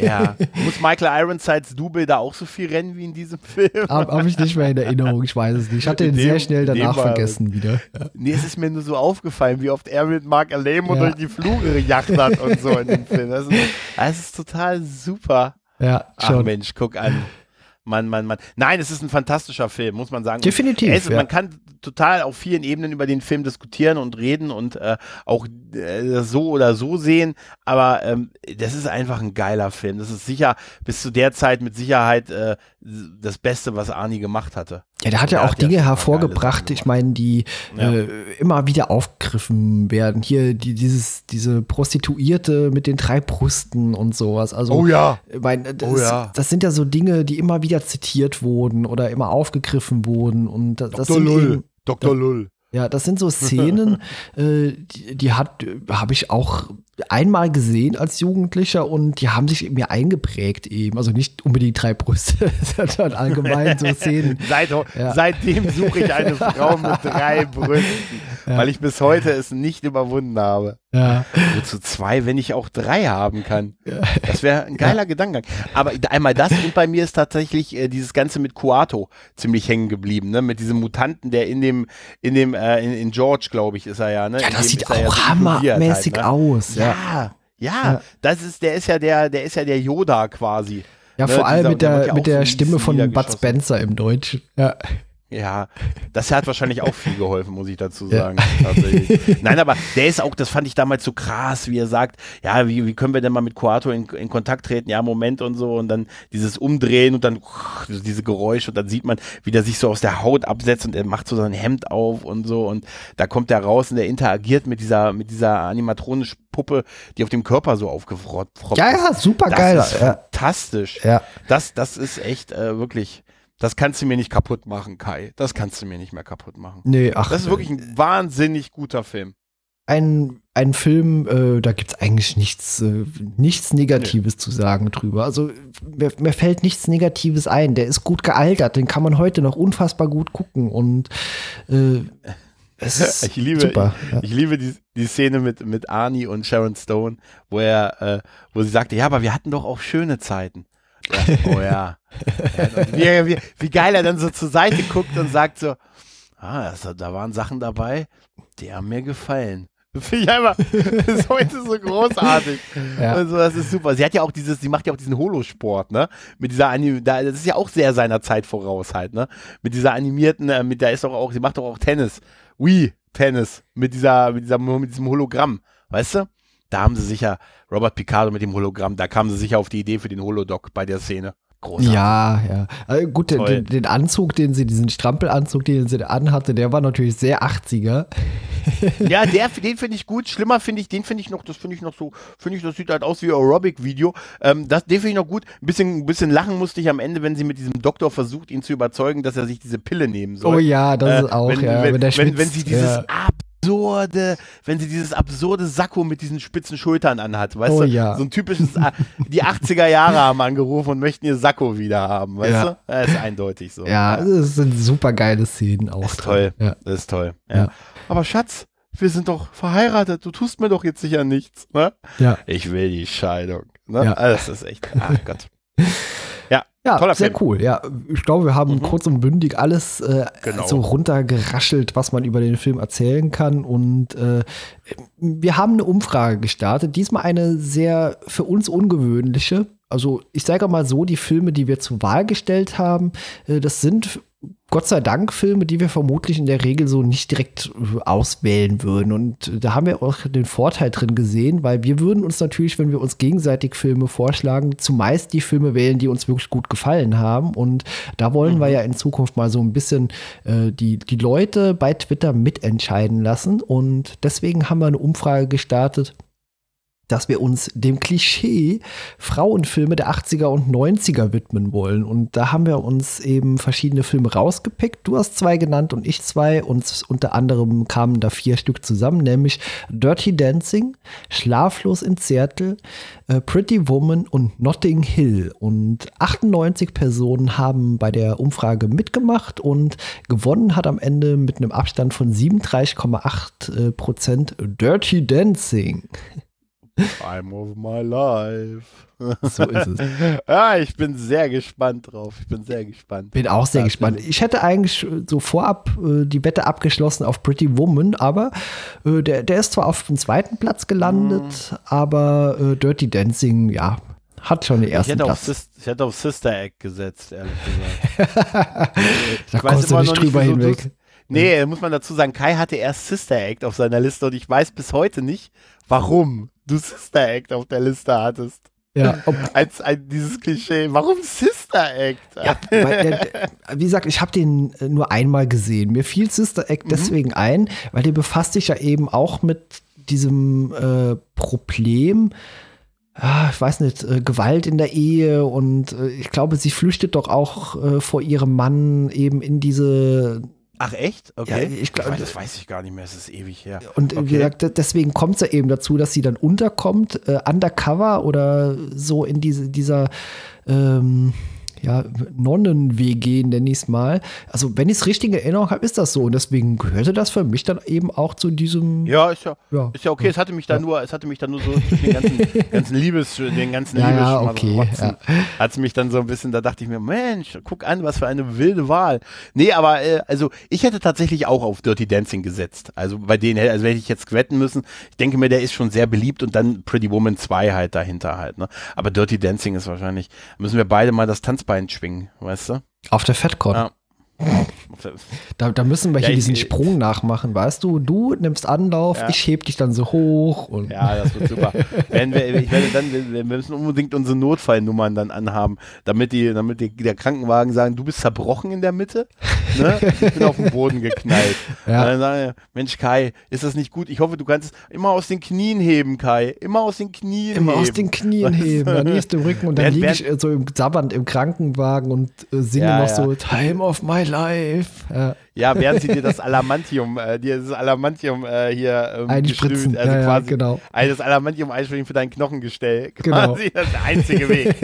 Speaker 2: Ja. Muss Michael Ironsides Double da auch so viel rennen wie in diesem Film?
Speaker 1: Habe hab ich nicht mehr in Erinnerung, ich weiß es nicht. Ich hatte ihn sehr schnell danach vergessen wieder. Ja.
Speaker 2: Nee, es ist mir nur so aufgefallen, wie oft er mit Mark Alemo
Speaker 1: Ja.
Speaker 2: durch die Flure gejagt hat und so in dem Film. Das ist, das ist total super.
Speaker 1: Ja,
Speaker 2: Ach
Speaker 1: schon.
Speaker 2: Mensch, guck an. Mann, Mann, Mann. Nein, es ist ein fantastischer Film, muss man sagen.
Speaker 1: Definitiv,
Speaker 2: ist,
Speaker 1: ja.
Speaker 2: Man kann total auf vielen Ebenen über den Film diskutieren und reden und äh, auch äh, so oder so sehen, aber ähm, das ist einfach ein geiler Film. Das ist sicher bis zu der Zeit mit Sicherheit äh, das Beste, was Arnie gemacht hatte.
Speaker 1: Ja, der hat ja
Speaker 2: Der
Speaker 1: auch
Speaker 2: hat
Speaker 1: Dinge hervorgebracht, ich meine, die
Speaker 2: Ja.
Speaker 1: äh, immer wieder aufgegriffen werden. Hier die, dieses, diese Prostituierte mit den drei Brüsten und sowas. Also,
Speaker 2: Oh ja.
Speaker 1: ich meine, das,
Speaker 2: Oh ja.
Speaker 1: das sind ja so Dinge, die immer wieder zitiert wurden oder immer aufgegriffen wurden. Und das, das sind eben,
Speaker 2: Dr. Lull.
Speaker 1: ja, das sind so Szenen, äh, die, die hat, habe ich auch einmal gesehen als Jugendlicher und die haben sich mir eingeprägt eben. Also nicht unbedingt drei Brüste, sondern allgemein so Szenen.
Speaker 2: Seit,
Speaker 1: Ja.
Speaker 2: Seitdem suche ich eine Frau mit drei Brüsten, weil ich bis heute es nicht überwunden habe.
Speaker 1: Ja.
Speaker 2: Wozu zwei, wenn ich auch drei haben kann? Das wäre ein geiler Gedankengang. Aber einmal das und bei mir ist tatsächlich äh, dieses Ganze mit Kuato ziemlich hängen geblieben, ne? Mit diesem Mutanten, der in dem, in dem, äh, in, in George, glaube ich, ist er ja, ne?
Speaker 1: Ja, das
Speaker 2: dem
Speaker 1: sieht
Speaker 2: ja
Speaker 1: auch
Speaker 2: so
Speaker 1: hammermäßig
Speaker 2: halt, ne?
Speaker 1: aus. Ja,
Speaker 2: Ja, ja,
Speaker 1: Ja.
Speaker 2: das ist, der ist ja der, der ist ja der Yoda quasi.
Speaker 1: ja
Speaker 2: Ne,
Speaker 1: vor allem
Speaker 2: dieser-
Speaker 1: mit
Speaker 2: der ja
Speaker 1: mit der Stimme von Bud. Spencer im Deutschen. Ja.
Speaker 2: Ja, das hat wahrscheinlich auch viel geholfen, muss ich dazu
Speaker 1: Ja.
Speaker 2: sagen. tatsächlich. Nein, aber der ist auch, das fand ich damals so krass, wie er sagt, ja, wie, wie können wir denn mal mit Coato in, in Kontakt treten? Ja, Moment und so und dann dieses Umdrehen und dann diese Geräusche und dann sieht man, wie der sich so aus der Haut absetzt und er macht so sein Hemd auf und so und da kommt er raus und der interagiert mit dieser, mit dieser animatronischen Puppe, die auf dem Körper so aufgefroppt
Speaker 1: ja, ja, super
Speaker 2: Das
Speaker 1: geil.
Speaker 2: ist
Speaker 1: Ja.
Speaker 2: fantastisch.
Speaker 1: Ja.
Speaker 2: Das, das ist echt äh, wirklich, das kannst du mir nicht kaputt machen, Kai. Das kannst du mir nicht mehr kaputt machen.
Speaker 1: Nee, ach,
Speaker 2: Das ist wirklich ein wahnsinnig guter Film.
Speaker 1: ein, ein Film, äh, da gibt es eigentlich nichts, äh, nichts Negatives zu sagen drüber. Also mir, mir fällt nichts Negatives ein. Der ist gut gealtert, den kann man heute noch unfassbar gut gucken und äh, es ist
Speaker 2: Ich liebe,
Speaker 1: super.
Speaker 2: ich,
Speaker 1: ja.
Speaker 2: ich liebe die, die Szene mit, mit Arnie und Sharon Stone, wo er, äh, wo sie sagte, ja, aber wir hatten doch auch schöne Zeiten. Ja, oh ja. wie, wie, wie geil er dann so zur Seite guckt und sagt so, ah, das, da waren Sachen dabei, die haben mir gefallen. Das finde ich einfach, das ist heute so großartig.
Speaker 1: Ja.
Speaker 2: Also, das ist super. Sie hat ja auch dieses, sie macht ja auch diesen Holosport, ne? Mit dieser Anim da, das ist ja auch sehr seiner Zeit voraus halt, ne? Mit dieser animierten, äh, mit der ist doch auch, sie macht doch auch Tennis. Wii Tennis mit dieser, mit dieser, mit diesem Hologramm, weißt du? Da haben sie sicher, Robert Picardo mit dem Hologramm, da kamen sie sicher auf die Idee für den Holodoc bei der Szene. Großartig.
Speaker 1: Ja, ja. Also gut, den, den, Anzug, den sie, diesen Strampelanzug, den sie anhatte, der war natürlich sehr 80er.
Speaker 2: Ja, der, den finde ich gut. Schlimmer finde ich, den finde ich noch, das finde ich noch so, finde ich, das sieht halt aus wie Aerobic-Video. Ähm, das, den finde ich noch gut. Ein bisschen, ein bisschen lachen musste ich am Ende, wenn sie mit diesem Doktor versucht, ihn zu überzeugen, dass er sich diese Pille nehmen soll.
Speaker 1: Oh ja, das
Speaker 2: Äh,
Speaker 1: ist auch,
Speaker 2: wenn,
Speaker 1: ja.
Speaker 2: wenn,
Speaker 1: wenn, der
Speaker 2: wenn, sie dieses
Speaker 1: ja.
Speaker 2: Absurde, wenn sie dieses absurde Sakko mit diesen spitzen Schultern anhat, weißt
Speaker 1: Oh
Speaker 2: du?
Speaker 1: ja.
Speaker 2: So ein typisches, ah, die 80er Jahre haben angerufen und möchten ihr Sakko wieder haben, weißt
Speaker 1: Ja.
Speaker 2: du? Das ist eindeutig so.
Speaker 1: Ja, das sind super geile Szenen auch.
Speaker 2: Das ist toll.
Speaker 1: Ja.
Speaker 2: Das ist toll. Ja.
Speaker 1: Ja.
Speaker 2: Aber Schatz, wir sind doch verheiratet. Du tust mir doch jetzt sicher nichts. Ne?
Speaker 1: Ja.
Speaker 2: Ich will die Scheidung. Ne?
Speaker 1: Ja.
Speaker 2: Also, Das ist echt. Ach Gott.
Speaker 1: Ja,
Speaker 2: Toller
Speaker 1: sehr
Speaker 2: Film.
Speaker 1: cool. Ja, ich glaube, wir haben
Speaker 2: Mhm.
Speaker 1: kurz und bündig alles äh,
Speaker 2: Genau.
Speaker 1: so runtergeraschelt, was man über den Film erzählen kann. Und äh, wir haben eine Umfrage gestartet. Diesmal eine sehr für uns ungewöhnliche. Also ich sage mal so, die Filme, die wir zur Wahl gestellt haben, äh, das sind Gott sei Dank Filme, die wir vermutlich in der Regel so nicht direkt äh, auswählen würden. Und da haben wir auch den Vorteil drin gesehen, weil wir würden uns natürlich, wenn wir uns gegenseitig Filme vorschlagen, zumeist die Filme wählen, die uns wirklich gut gefallen haben. Und da wollen mhm. wir ja in Zukunft mal so ein bisschen äh, die, die Leute bei Twitter mitentscheiden lassen. Und deswegen haben wir eine Umfrage gestartet dass wir uns dem Klischee Frauenfilme der 80er und 90er widmen wollen. Und da haben wir uns eben verschiedene Filme rausgepickt. Du hast zwei genannt und ich zwei. Und unter anderem kamen da vier Stück zusammen, nämlich Dirty Dancing, Schlaflos in Seattle, äh, Pretty Woman und Notting Hill. Und 98 Personen haben bei der Umfrage mitgemacht und gewonnen hat am Ende mit einem Abstand von 37,8 äh, Prozent Dirty Dancing.
Speaker 2: Time of my life. So ist es. ja, ich bin sehr gespannt drauf. Ich bin sehr gespannt.
Speaker 1: Bin auch sehr gespannt. Ich hätte eigentlich so vorab äh, die Wette abgeschlossen auf Pretty Woman, aber äh, der, der ist zwar auf dem zweiten Platz gelandet, mm. aber äh, Dirty Dancing, ja, hat schon den ersten
Speaker 2: ich
Speaker 1: Platz.
Speaker 2: Auf, ich hätte auf Sister Act gesetzt, ehrlich gesagt.
Speaker 1: da kommst du nicht drüber nicht, hinweg.
Speaker 2: Nee, muss man dazu sagen, Kai hatte erst Sister Act auf seiner Liste und ich weiß bis heute nicht, warum du Sister Act auf der Liste hattest.
Speaker 1: Ja.
Speaker 2: Als ein, dieses Klischee. Warum Sister Act?
Speaker 1: Ja, weil, wie gesagt, ich habe den äh, nur einmal gesehen. Mir fiel Sister Act mhm. deswegen ein, weil der befasst sich ja eben auch mit diesem äh, Problem, ah, ich weiß nicht, äh, Gewalt in der Ehe und äh, ich glaube, sie flüchtet doch auch äh, vor ihrem Mann eben in diese
Speaker 2: Ach echt? Okay.
Speaker 1: Ja, ich glaube,
Speaker 2: das weiß ich gar nicht mehr, es ist ewig her.
Speaker 1: Und okay. wie gesagt, deswegen kommt es ja eben dazu, dass sie dann unterkommt, äh, undercover oder so in diese, dieser ähm, ja, Nonnen-WG, nenne ich es mal. Also, wenn ich es richtig in Erinnerung habe, ist das so. Und deswegen gehörte das für mich dann eben auch zu diesem.
Speaker 2: Ja, ist ja, ja. Ist ja okay. Es hatte mich dann ja. nur, es hatte mich dann nur so den ganzen, ganzen Liebes, den ganzen
Speaker 1: ja, Liebes ja, okay,
Speaker 2: ja. hat es mich dann so ein bisschen, da dachte ich mir, Mensch, guck an, was für eine wilde Wahl. Nee, aber äh, also ich hätte tatsächlich auch auf Dirty Dancing gesetzt. Also bei denen, also hätte ich jetzt wetten müssen. Ich denke mir, der ist schon sehr beliebt und dann Pretty Woman 2 halt dahinter halt. Ne? Aber Dirty Dancing ist wahrscheinlich, müssen wir beide mal das Tanzbein Bein schwingen, weißt du?
Speaker 1: Auf der Fettkorn. Ja. Da, da, müssen wir ja, hier diesen Sprung nachmachen, weißt du? Du nimmst Anlauf, ja. ich heb dich dann so hoch. Und
Speaker 2: ja, das wird super. wir, ich werde dann, wir, müssen unbedingt unsere Notfallnummern dann anhaben, damit, die, damit die, der Krankenwagen sagen, du bist zerbrochen in der Mitte, ne? ich bin auf den Boden geknallt. Ja. Und dann sagen Mensch Kai, ist das nicht gut? Ich hoffe, du kannst es immer aus den Knien heben, Kai. Immer aus den Knien
Speaker 1: immer
Speaker 2: heben.
Speaker 1: aus den Knien heben, dann liegst du im Rücken und dann liege ich so im Sabbernd im Krankenwagen und äh, singe noch so Time of my life.
Speaker 2: Ja. Ja, während sie dir das Alamantium, äh, dir das Alamantium äh, hier ähm,
Speaker 1: einspritzen, also ja, quasi ja, genau.
Speaker 2: das Alamantium einspringen für dein Knochengestell. Genau. Quasi das ist der einzige Weg.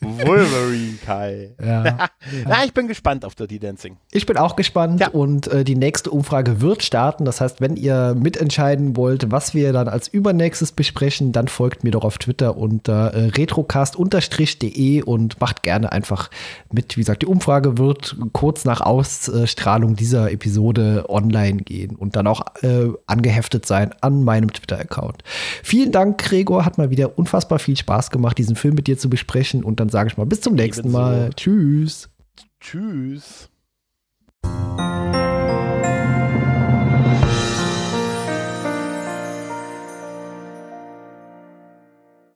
Speaker 2: Wolverine Kai. Ja. Na, ich bin gespannt auf Dirty Dancing.
Speaker 1: Ich bin auch gespannt und äh, die nächste Umfrage wird starten. Das heißt, wenn ihr mitentscheiden wollt, was wir dann als übernächstes besprechen, dann folgt mir doch auf Twitter unter äh, retrocast-de und macht gerne einfach mit. Wie gesagt, die Umfrage wird kurz nach Ausstrahlung dieser dieser Episode online gehen und dann auch äh, angeheftet sein an meinem Twitter-Account. Vielen Dank, Gregor. Hat mal wieder unfassbar viel Spaß gemacht, diesen Film mit dir zu besprechen. Und dann sage ich mal bis zum nächsten Mal. Tschüss.
Speaker 2: Tschüss.